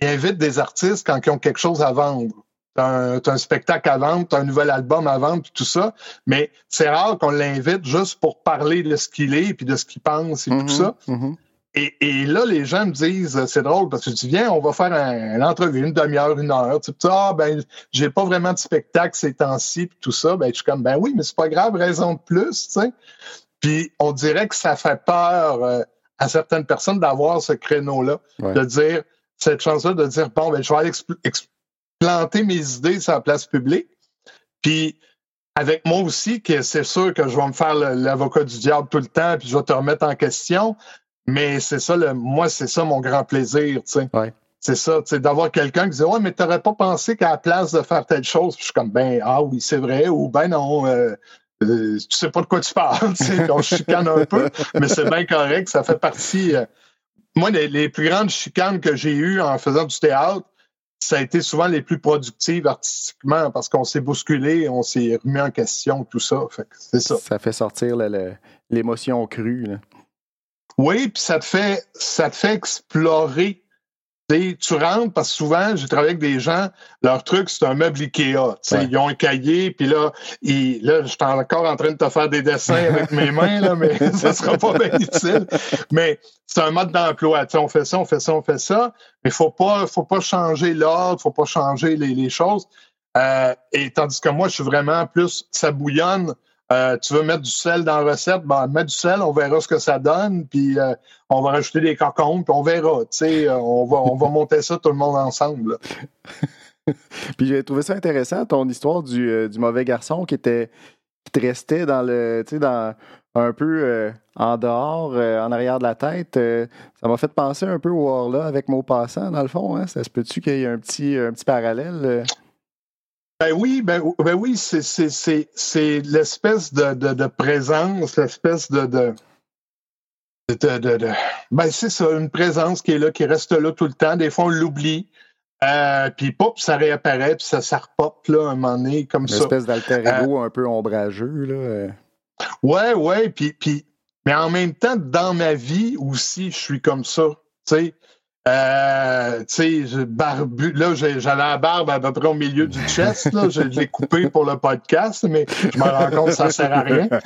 ils invitent des artistes quand ils ont quelque chose à vendre. T'as un, spectacle à vendre, t'as un nouvel album à vendre, puis tout ça. Mais c'est rare qu'on l'invite juste pour parler de ce qu'il est, puis de ce qu'il pense, et tout ça. mhm. Et, et là, les gens me disent, euh, c'est drôle, parce que tu viens, on va faire un, une entrevue, une demi-heure, une heure. Tu sais, ah, ben, j'ai pas vraiment de spectacle ces temps-ci, puis tout ça. Ben, je suis comme, ben oui, mais c'est pas grave, raison de plus, tu sais. Puis on dirait que ça fait peur euh, à certaines personnes d'avoir ce créneau-là, Ouais. de dire, cette chance-là, de dire, bon, ben, je vais aller explanter mes idées sur la place publique. Puis avec moi aussi, que c'est sûr que je vais me faire l'avocat du diable tout le temps, puis je vais te remettre en question. Mais c'est ça, le, moi, c'est ça mon grand plaisir, tu sais. C'est ça, tu sais, d'avoir quelqu'un qui dit Ouais, mais t'aurais pas pensé qu'à la place de faire telle chose, je suis comme ben ah oui, c'est vrai, ou ben non, euh, euh, tu sais pas de quoi tu parles, tu sais, on chicane un peu, mais c'est bien correct, ça fait partie. Euh, moi, les, plus grandes chicanes que j'ai eues en faisant du théâtre, ça a été souvent les plus productives artistiquement parce qu'on s'est bousculé, on s'est remis en question, tout ça. c'est ça. Ça fait sortir l'émotion crue. Oui, puis ça te fait ça te fait explorer tu rentres parce que souvent, j'ai travaillé avec des gens, leur truc, c'est un meuble Ikea. Ils ont un cahier, puis là, ils, là, je suis encore en train de te faire des dessins avec mes mains, là, mais ça sera pas bien utile. Mais c'est un mode d'emploi. On fait ça, on fait ça, on fait ça. Mais faut pas, faut pas changer l'ordre, faut pas changer les, les choses. Euh, et tandis que moi, je suis vraiment plus, ça bouillonne. Euh, tu veux mettre du sel dans la recette, ben, mets du sel, on verra ce que ça donne, puis euh, on va rajouter des cocons, puis on verra. Euh, on va, on va monter ça tout le monde ensemble. puis j'ai trouvé ça intéressant, ton histoire du, mauvais garçon qui était qui te restait dans le dans un peu en dehors, en arrière de la tête. ça m'a fait penser un peu au là avec Maupassant, dans le fond. Hein? Ça se peut-tu qu'il y ait un petit, un petit parallèle? Ben oui, ben, ben oui, c'est l'espèce de, de, de, présence, l'espèce de, de, de, ben c'est ça, une présence qui est là, qui reste là tout le temps. Des fois, on l'oublie. Euh, puis pop, ça réapparaît, puis ça, ça repop là, un moment donné, comme ça. Une espèce d'alter ego euh, un peu ombrageux. Là. Ouais, ouais, puis, puis, mais en même temps, dans ma vie aussi, je suis comme ça. Tu sais, euh, tu sais, barbu, là, j'avais la barbe à peu près au milieu du chest, là. Je l'ai coupé pour le podcast, mais je me rends compte que ça sert à rien.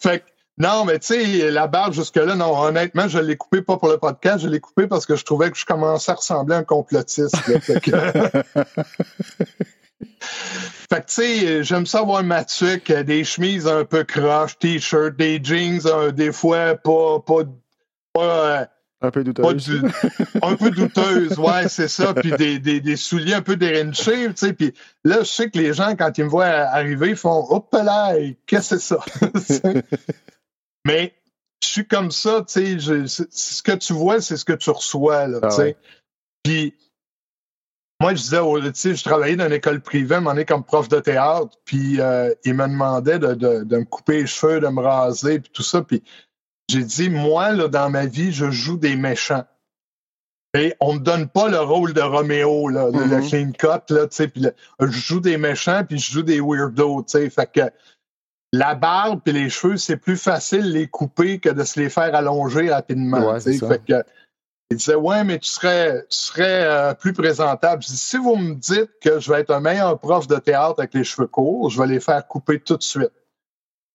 fait que, non, mais tu sais, la barbe jusque-là, non, honnêtement, je l'ai coupé pas pour le podcast, je l'ai coupé parce que je trouvais que je commençais à ressembler à un complotiste. fait que, Fait que, tu sais, j'aime ça avoir ma tuque, des chemises un peu croches, t-shirts, des jeans, des fois pas, pas, pas, euh, un peu douteuse. un peu douteuse, ouais, c'est ça. Puis des, des, des, souliers un peu dérinchés, tu sais. Puis là, je sais que les gens, quand ils me voient arriver, ils font Hop là, qu'est-ce que c'est ça? Mais je suis comme ça, tu sais. Ce que tu vois, c'est ce que tu reçois, là, ah tu sais. Puis moi, je disais, tu sais, je travaillais dans une école privée, m'en est comme prof de théâtre, puis euh, ils me demandaient de, de, de, me couper les cheveux, de me raser, puis tout ça. Puis j'ai dit, moi, là, dans ma vie, je joue des méchants. Et on me donne pas le rôle de Roméo, là, le mm-hmm. clean cut, là, tu sais, puis je joue des méchants, puis je joue des weirdos, tu sais, fait que la barbe puis les cheveux, c'est plus facile les couper que de se les faire allonger rapidement, ouais, fait que il disait, ouais, mais tu serais, tu serais euh, plus présentable. Je dis, si vous me dites que je vais être un meilleur prof de théâtre avec les cheveux courts, je vais les faire couper tout de suite.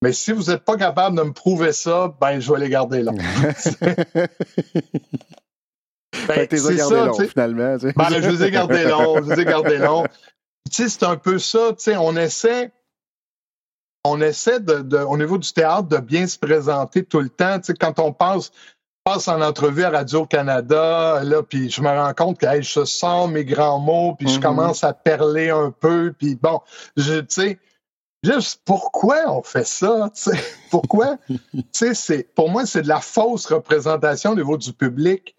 Mais si vous n'êtes pas capable de me prouver ça, ben je vais les garder là. ben, tu les finalement. Tu sais. ben, je les ai gardés longs, je les ai gardés longs. Tu sais, c'est un peu ça, tu sais, on essaie, on essaie de, de, au niveau du théâtre de bien se présenter tout le temps. Tu sais, quand on passe, passe en entrevue à Radio-Canada, là, puis je me rends compte que je sens mes grands mots, puis je mm-hmm. commence à perler un peu, puis bon, je, tu sais, Juste pourquoi on fait ça? Pourquoi? c'est, pour moi, c'est de la fausse représentation au niveau du public.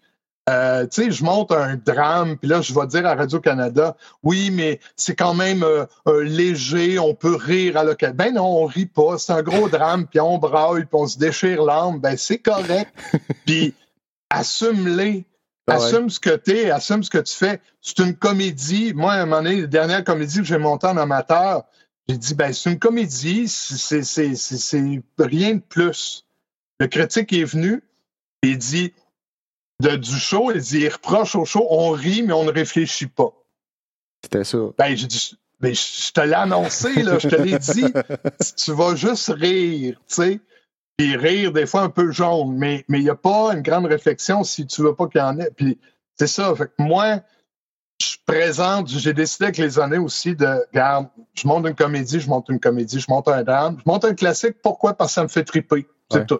Euh, je monte un drame, puis là, je vais dire à Radio-Canada, oui, mais c'est quand même euh, léger, on peut rire à l'occasion. Ben non, on rit pas, c'est un gros drame, puis on braille, puis on se déchire l'âme, ben c'est correct. puis assume-les. Ah assume ce que tu es, assume ce que tu fais. C'est une comédie. Moi, à un moment donné, la dernière comédie que j'ai montée en amateur, j'ai dit, ben, c'est une comédie, c'est rien de plus. Le critique est venu, et il dit, de, du show, il dit, il reproche au show, on rit, mais on ne réfléchit pas. C'était ça. Ben, j'ai dit, ben, je te l'ai annoncé, là, je te l'ai dit, tu vas juste rire, tu sais. Puis rire, des fois, un peu jaune, mais il n'y a pas une grande réflexion si tu veux pas qu'il y en ait. Puis c'est ça. Fait que moi, je présente, j'ai décidé avec les années aussi de, regarde, je monte une comédie, je monte une comédie, je monte un drame, je monte un classique. Pourquoi? Parce que ça me fait triper. C'est tout.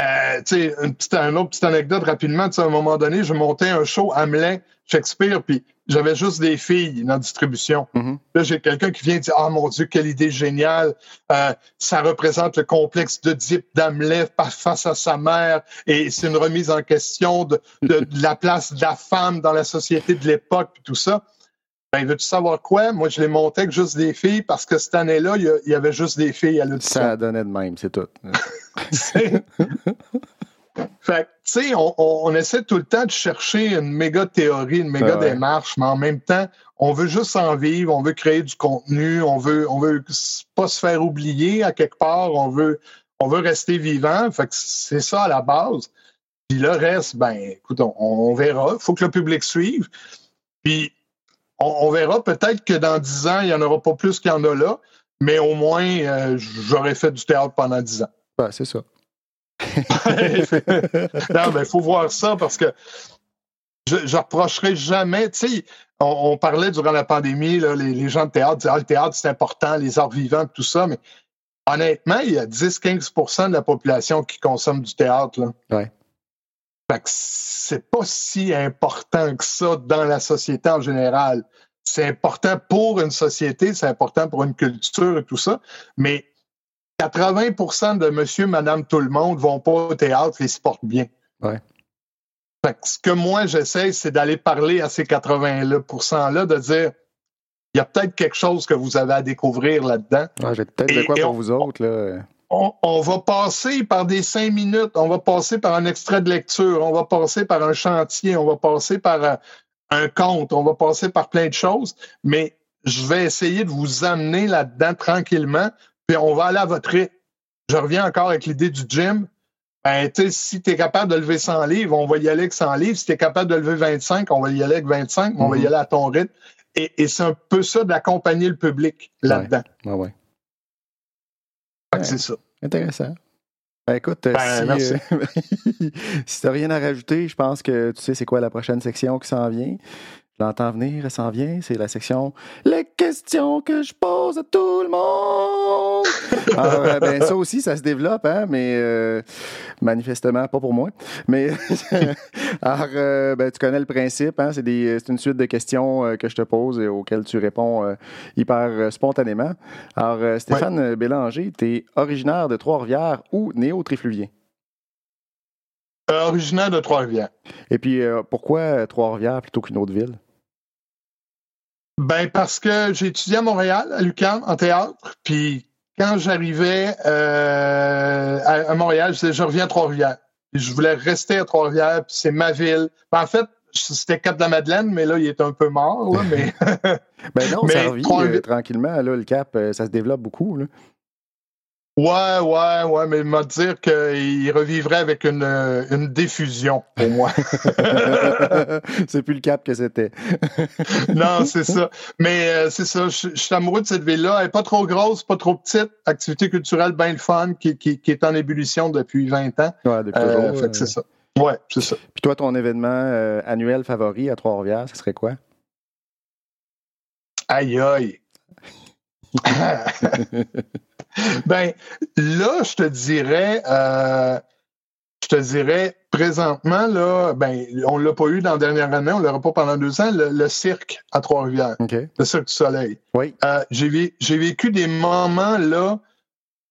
Euh, une, petite, une autre petite anecdote rapidement. À un moment donné, je montais un show Hamlet, Shakespeare, puis j'avais juste des filles dans la distribution. Mm-hmm. Là, j'ai quelqu'un qui vient dire Ah mon Dieu, quelle idée géniale! Euh, ça représente le complexe d'Oedipe d'Hamlet face à sa mère, et c'est une remise en question de, de, la place de la femme dans la société de l'époque, puis tout ça. Ben, veux-tu savoir quoi? Moi, je les montais avec juste des filles parce que cette année-là, il y, avait juste des filles à l'audition. Ça donnait de même, c'est tout. fait tu sais, on, essaie tout le temps de chercher une méga théorie, une méga démarche, mais en même temps, on veut juste en vivre, on veut créer du contenu, on veut, on veut pas se faire oublier à quelque part, on veut, on veut rester vivant. Fait que c'est ça à la base. Puis le reste, ben, écoute, on, on verra. Il faut que le public suive. Puis on, verra peut-être que dans dix ans, il n'y en aura pas plus qu'il y en a là, mais au moins, euh, j'aurais fait du théâtre pendant dix ans. Ben, c'est ça. non, mais il faut voir ça parce que je ne reprocherai jamais. Tu sais, on, parlait durant la pandémie, les, gens de théâtre disaient Ah, le théâtre, c'est important, les arts vivants, tout ça, mais honnêtement, il y a 10-15% de la population qui consomme du théâtre. Là. Ouais. Fait que c'est pas si important que ça dans la société en général. C'est important pour une société, c'est important pour une culture et tout ça, mais 80% de monsieur, madame, tout le monde vont pas au théâtre et se portent bien. Ouais. Fait que ce que moi j'essaie, c'est d'aller parler à ces 80%-là, de dire il y a peut-être quelque chose que vous avez à découvrir là-dedans. Ouais, J'ai peut-être de quoi pour vous autres. Là on, va passer par des cinq minutes, on va passer par un extrait de lecture, on va passer par un chantier, on va passer par un, conte, on va passer par plein de choses, mais je vais essayer de vous amener là-dedans tranquillement, puis on va aller à votre rythme. Je reviens encore avec l'idée du gym. Ben, si tu es capable de lever 100 livres, on va y aller avec 100 livres. Si tu es capable de lever 25, on va y aller avec 25, on va y mm-hmm. aller à ton rythme. Et, c'est un peu ça d'accompagner le public là-dedans. ouais c'est ça. Intéressant. Ben, écoute, euh, ben, si, euh, si tu n'as rien à rajouter, je pense que tu sais c'est quoi la prochaine section qui s'en vient. Je l'entends venir, elle s'en vient. C'est la section Les questions que je pose à tout le monde. Alors, euh, ben, ça aussi, ça se développe, hein, mais euh, manifestement pas pour moi. Mais alors, euh, ben, tu connais le principe, hein, c'est, une suite de questions que je te pose et auxquelles tu réponds hyper spontanément. Alors, Stéphane Bélanger, tu es originaire de Trois-Rivières ou néo-trifluvien? originaire de Trois-Rivières. Et puis, pourquoi Trois-Rivières plutôt qu'une autre ville? Ben parce que j'ai étudié à Montréal, à l'UQAM, en théâtre. Puis quand j'arrivais euh, à, Montréal, je disais, je reviens à Trois-Rivières. Je voulais rester à Trois-Rivières, puis c'est ma ville. Ben, en fait, c'était Cap-de-la-Madeleine, mais là, il est un peu mort. Là, mais... ben non, ça revient euh, tranquillement. Là, le Cap, euh, ça se développe beaucoup. Là. Ouais, ouais, ouais, mais il m'a dire qu'il revivrait avec une, une diffusion pour moi. c'est plus le cap que c'était. non, c'est ça. Mais euh, c'est ça, je, suis amoureux de cette ville-là. Elle n'est pas trop grosse, pas trop petite. Activité culturelle bien le fun, qui, qui, qui, est en ébullition depuis 20 ans. Ouais, depuis euh, toujours. fait c'est ça. Ouais, c'est ça. Puis toi, ton événement euh, annuel favori à Trois-Rivières, ce serait quoi? Aïe, aïe. ben, là, je te dirais, euh, je te dirais, présentement, là, ben, on l'a pas eu dans la dernière année, on l'aura pas pendant deux ans, le, cirque à Trois-Rivières. Le cirque du soleil. Oui. Euh, j'ai, vécu des moments là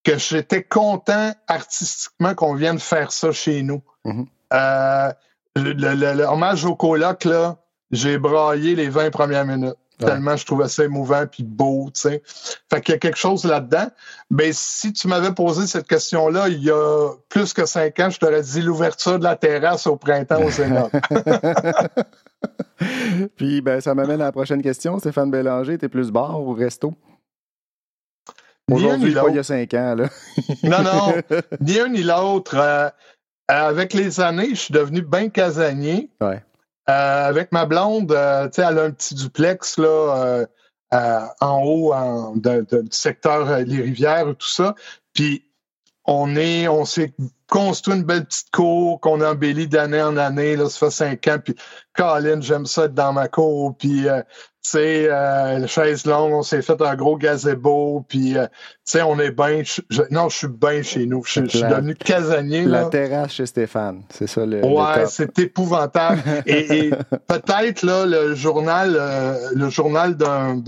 que j'étais content artistiquement qu'on vienne faire ça chez nous. Mm-hmm. Euh, le, hommage au coloc, là, j'ai braillé les 20 premières minutes. Tellement je trouvais ça émouvant puis beau, tu sais. Fait qu'il y a quelque chose là-dedans. Mais si tu m'avais posé cette question-là il y a plus que cinq ans, je t'aurais dit l'ouverture de la terrasse au printemps au Sénat. puis ben, ça m'amène à la prochaine question. Stéphane Bélanger, t'es plus bar ou resto? Aujourd'hui, pas il y a cinq ans, là. non, non, ni un ni l'autre. Euh, avec les années, je suis devenu bien casanier. Ouais. Euh, avec ma blonde, euh, tu sais, elle a un petit duplex là, euh, en haut du secteur Les Rivières et tout ça. Puis on est, on s'est construit une belle petite cour qu'on a embellie d'année en année. Là, ça fait cinq ans. Puis Colin, j'aime ça être dans ma cour. Puis sais, euh, chaise longue, on s'est fait un gros gazebo, puis, euh, tu sais, on est bien. Non, je suis bien chez nous. Je, suis devenu casanier. La terrasse chez Stéphane, c'est ça le. Ouais, c'est épouvantable. et, peut-être, là, le journal, euh, le journal d'un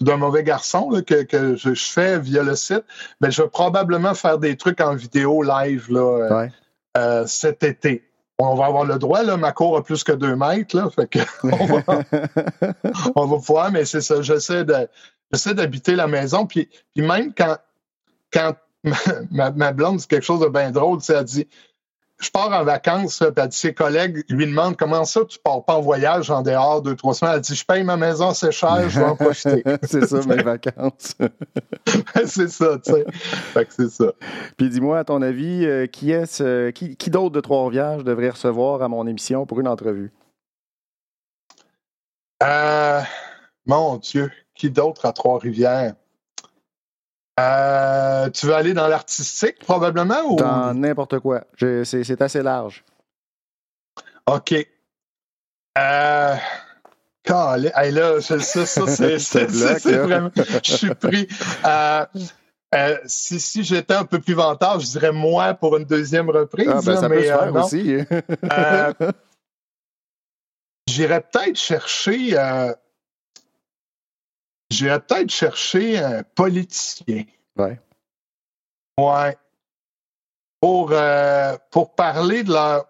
d'un mauvais garçon que, que je, fais via le site, ben, je vais probablement faire des trucs en vidéo live là, euh, cet été. On va avoir le droit, là, ma cour a plus que deux mètres, là, fait que on, va, pouvoir, mais c'est ça, j'essaie de j'essaie d'habiter la maison, puis, puis même quand, quand ma, ma blonde dit quelque chose de bien drôle, elle dit je pars en vacances, puis ses collègues lui demandent comment ça, tu pars pas en voyage en dehors deux, trois semaines? Elle dit Je paye ma maison, c'est cher, je vais en profiter. c'est ça, mes vacances. c'est ça, tu sais. Fait que c'est ça. Puis dis-moi, à ton avis, euh, qui est euh, qui, qui d'autre de Trois-Rivières je devrais recevoir à mon émission pour une entrevue? Euh, mon Dieu, qui d'autre à Trois-Rivières? Euh, tu veux aller dans l'artistique, probablement? Ou... Dans n'importe quoi. C'est assez large. OK. Euh... là, ça, ça c'est vraiment... Je suis pris. Euh, euh, si, si j'étais un peu plus vantard, je dirais moi pour une deuxième reprise. Ah, ben, ça peut se faire aussi. J'irais peut-être chercher J'irais peut-être chercher un politicien. Ouais. Ouais. Pour, euh, pour parler de la.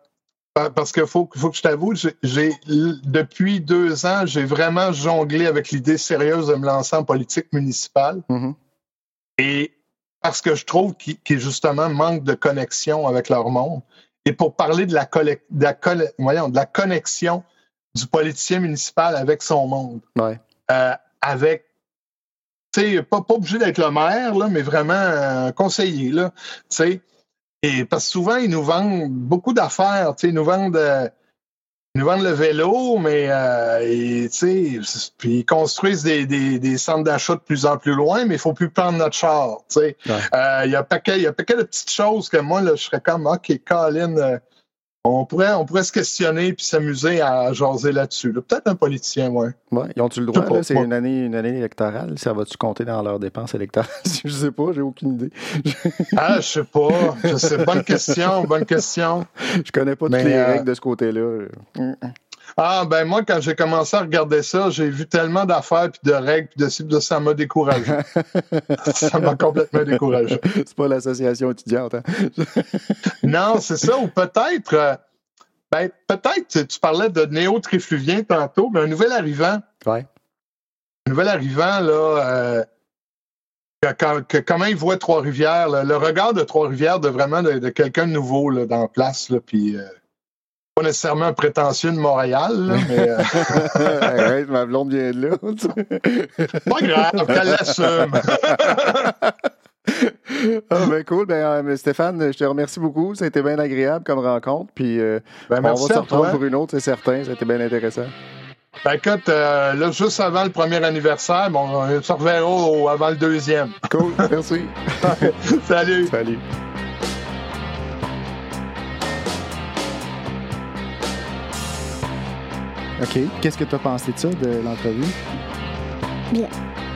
Parce qu'il faut, faut que je t'avoue, j'ai depuis deux ans, j'ai vraiment jonglé avec l'idée sérieuse de me lancer en politique municipale. Mm-hmm. Et parce que je trouve qu'il justement manque de connexion avec leur monde. Et pour parler de la, de la, voyons, de la connexion du politicien municipal avec son monde. Ouais. Euh, avec sais, pas, pas obligé d'être le maire, là, mais vraiment un conseiller, là, tu Et parce que souvent, ils nous vendent beaucoup d'affaires, tu sais, ils nous vendent, euh, ils nous vendent le vélo, mais euh, sais, puis ils construisent des, des, des centres d'achat de plus en plus loin, mais il faut plus prendre notre char, tu sais. Euh, il y a un paquet, il y a un paquet de petites choses que moi, là, je serais comme, OK, Colin, euh, on pourrait, on pourrait se questionner puis s'amuser à jaser là-dessus. Peut-être un politicien, oui. Ouais. Ils ont-tu le droit? C'est une année, une année électorale. Ça va-tu compter dans leurs dépenses électorales? je sais pas, j'ai aucune idée. ah, je sais pas. Je sais. Bonne question, bonne question. Je connais pas toutes les euh, règles de ce côté-là. Ah, ben moi, quand j'ai commencé à regarder ça, j'ai vu tellement d'affaires, puis de règles, puis de cibles, ça m'a découragé. ça m'a complètement découragé. C'est pas l'association étudiante, hein? non, c'est ça. Ou peut-être, euh, ben, peut-être, tu parlais de néo-trifluvien tantôt, mais un nouvel arrivant. Ouais. Un nouvel arrivant, là, euh, comment il voit Trois-Rivières, le regard de Trois-Rivières de vraiment de, quelqu'un de nouveau là, dans la place, là, puis... Euh, pas nécessairement un prétentieux de Montréal, là, mais. Euh... Arrête, ma blonde vient de là. pas grave, qu'elle l'assume. ah, ben cool. Ben, euh, Stéphane, je te remercie beaucoup. Ça a été bien agréable comme rencontre. Puis, euh, ben, on va se reprendre pour une autre, c'est certain. Ça a été bien intéressant. Ben écoute, euh, là, juste avant le premier anniversaire, bon, on se reverra avant le deuxième. Cool, merci. Salut. Salut. OK. Qu'est-ce que tu as pensé de ça, de l'entrevue? Bien.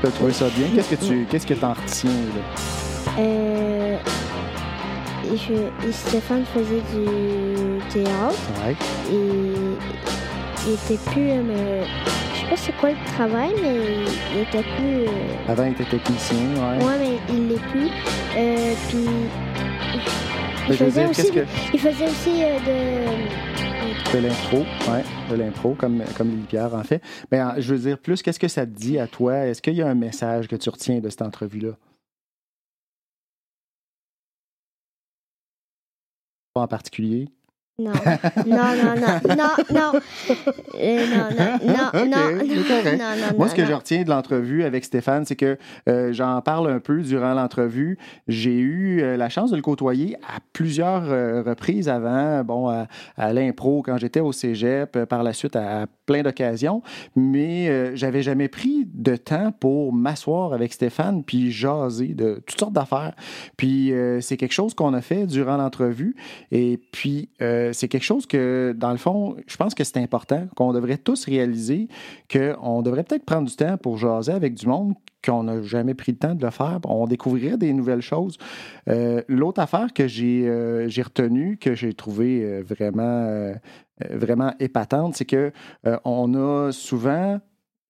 Tu as trouvé ça bien? Qu'est-ce que tu qu'est-ce que en retiens, là? Euh, je, Stéphane faisait du théâtre. Ouais. Et il était plus. Euh, je sais pas c'est quoi le travail, mais il était plus. Euh, Avant, il était technicien, ouais. Ouais, mais il l'est plus. Euh, puis. Il faisait, aussi, que... il faisait aussi de de l'impro, de comme, comme Lily Pierre en fait. Mais je veux dire, plus, qu'est-ce que ça te dit à toi? Est-ce qu'il y a un message que tu retiens de cette entrevue-là? En particulier? Non, non, non, non, non, non, euh, non, non, non, non, Moi, ce que je retiens de l'entrevue avec Stéphane, c'est que euh, j'en parle un peu durant l'entrevue. J'ai eu euh, la chance de le côtoyer à plusieurs reprises avant, bon, à, l'impro quand j'étais au cégep, par la suite à, plein d'occasions, mais j'avais jamais pris de temps pour m'asseoir avec Stéphane puis jaser de toutes sortes d'affaires. Puis c'est quelque chose qu'on a fait durant l'entrevue. Et puis, euh, c'est quelque chose que, dans le fond, je pense que c'est important, qu'on devrait tous réaliser qu'on devrait peut-être prendre du temps pour jaser avec du monde qu'on n'a jamais pris le temps de le faire. On découvrirait des nouvelles choses. Euh, l'autre affaire que j'ai euh, retenue, que j'ai trouvé vraiment, vraiment épatante, c'est que on a souvent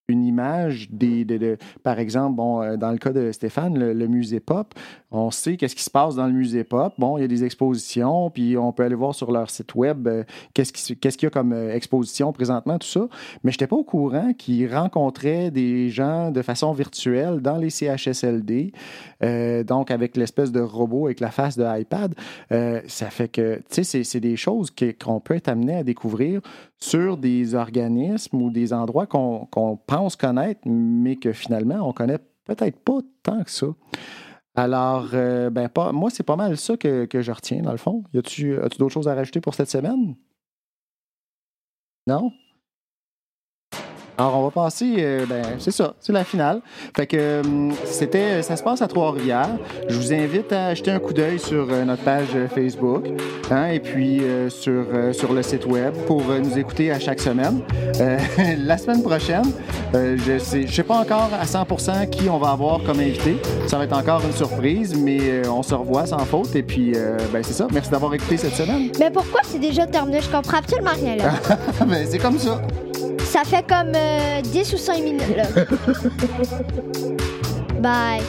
une image des, de, par exemple, bon, euh, dans le cas de Stéphane, le, musée pop, on sait qu'est-ce qui se passe dans le musée pop. Bon, il y a des expositions, puis on peut aller voir sur leur site web euh, qu'est-ce qu'il y a comme euh, exposition présentement, tout ça. Mais je n'étais pas au courant qu'ils rencontraient des gens de façon virtuelle dans les CHSLD, donc avec l'espèce de robot avec la face de iPad. ça fait que, tu sais, c'est des choses qu'on peut être amené à découvrir sur des organismes ou des endroits qu'on pense connaître, mais que finalement, on connaît peut-être pas tant que ça. Alors, euh, ben, pas, moi, c'est pas mal ça que, je retiens, dans le fond. Y a-tu d'autres choses à rajouter pour cette semaine? Non? Alors, on va passer, euh, ben, c'est ça, c'est la finale. Fait que euh, c'était, ça se passe à Trois-Rivières. Je vous invite à jeter un coup d'œil sur euh, notre page Facebook hein, et puis sur, sur le site web pour nous écouter à chaque semaine. la semaine prochaine, je ne sais, je sais pas encore à 100% qui on va avoir comme invité. Ça va être encore une surprise, mais on se revoit sans faute. Et puis, ben, c'est ça. Merci d'avoir écouté cette semaine. Mais pourquoi c'est déjà terminé? Je comprends absolument rien là. ben, c'est comme ça. Ça fait comme 10 euh, ou 5 minutes, là. Bye.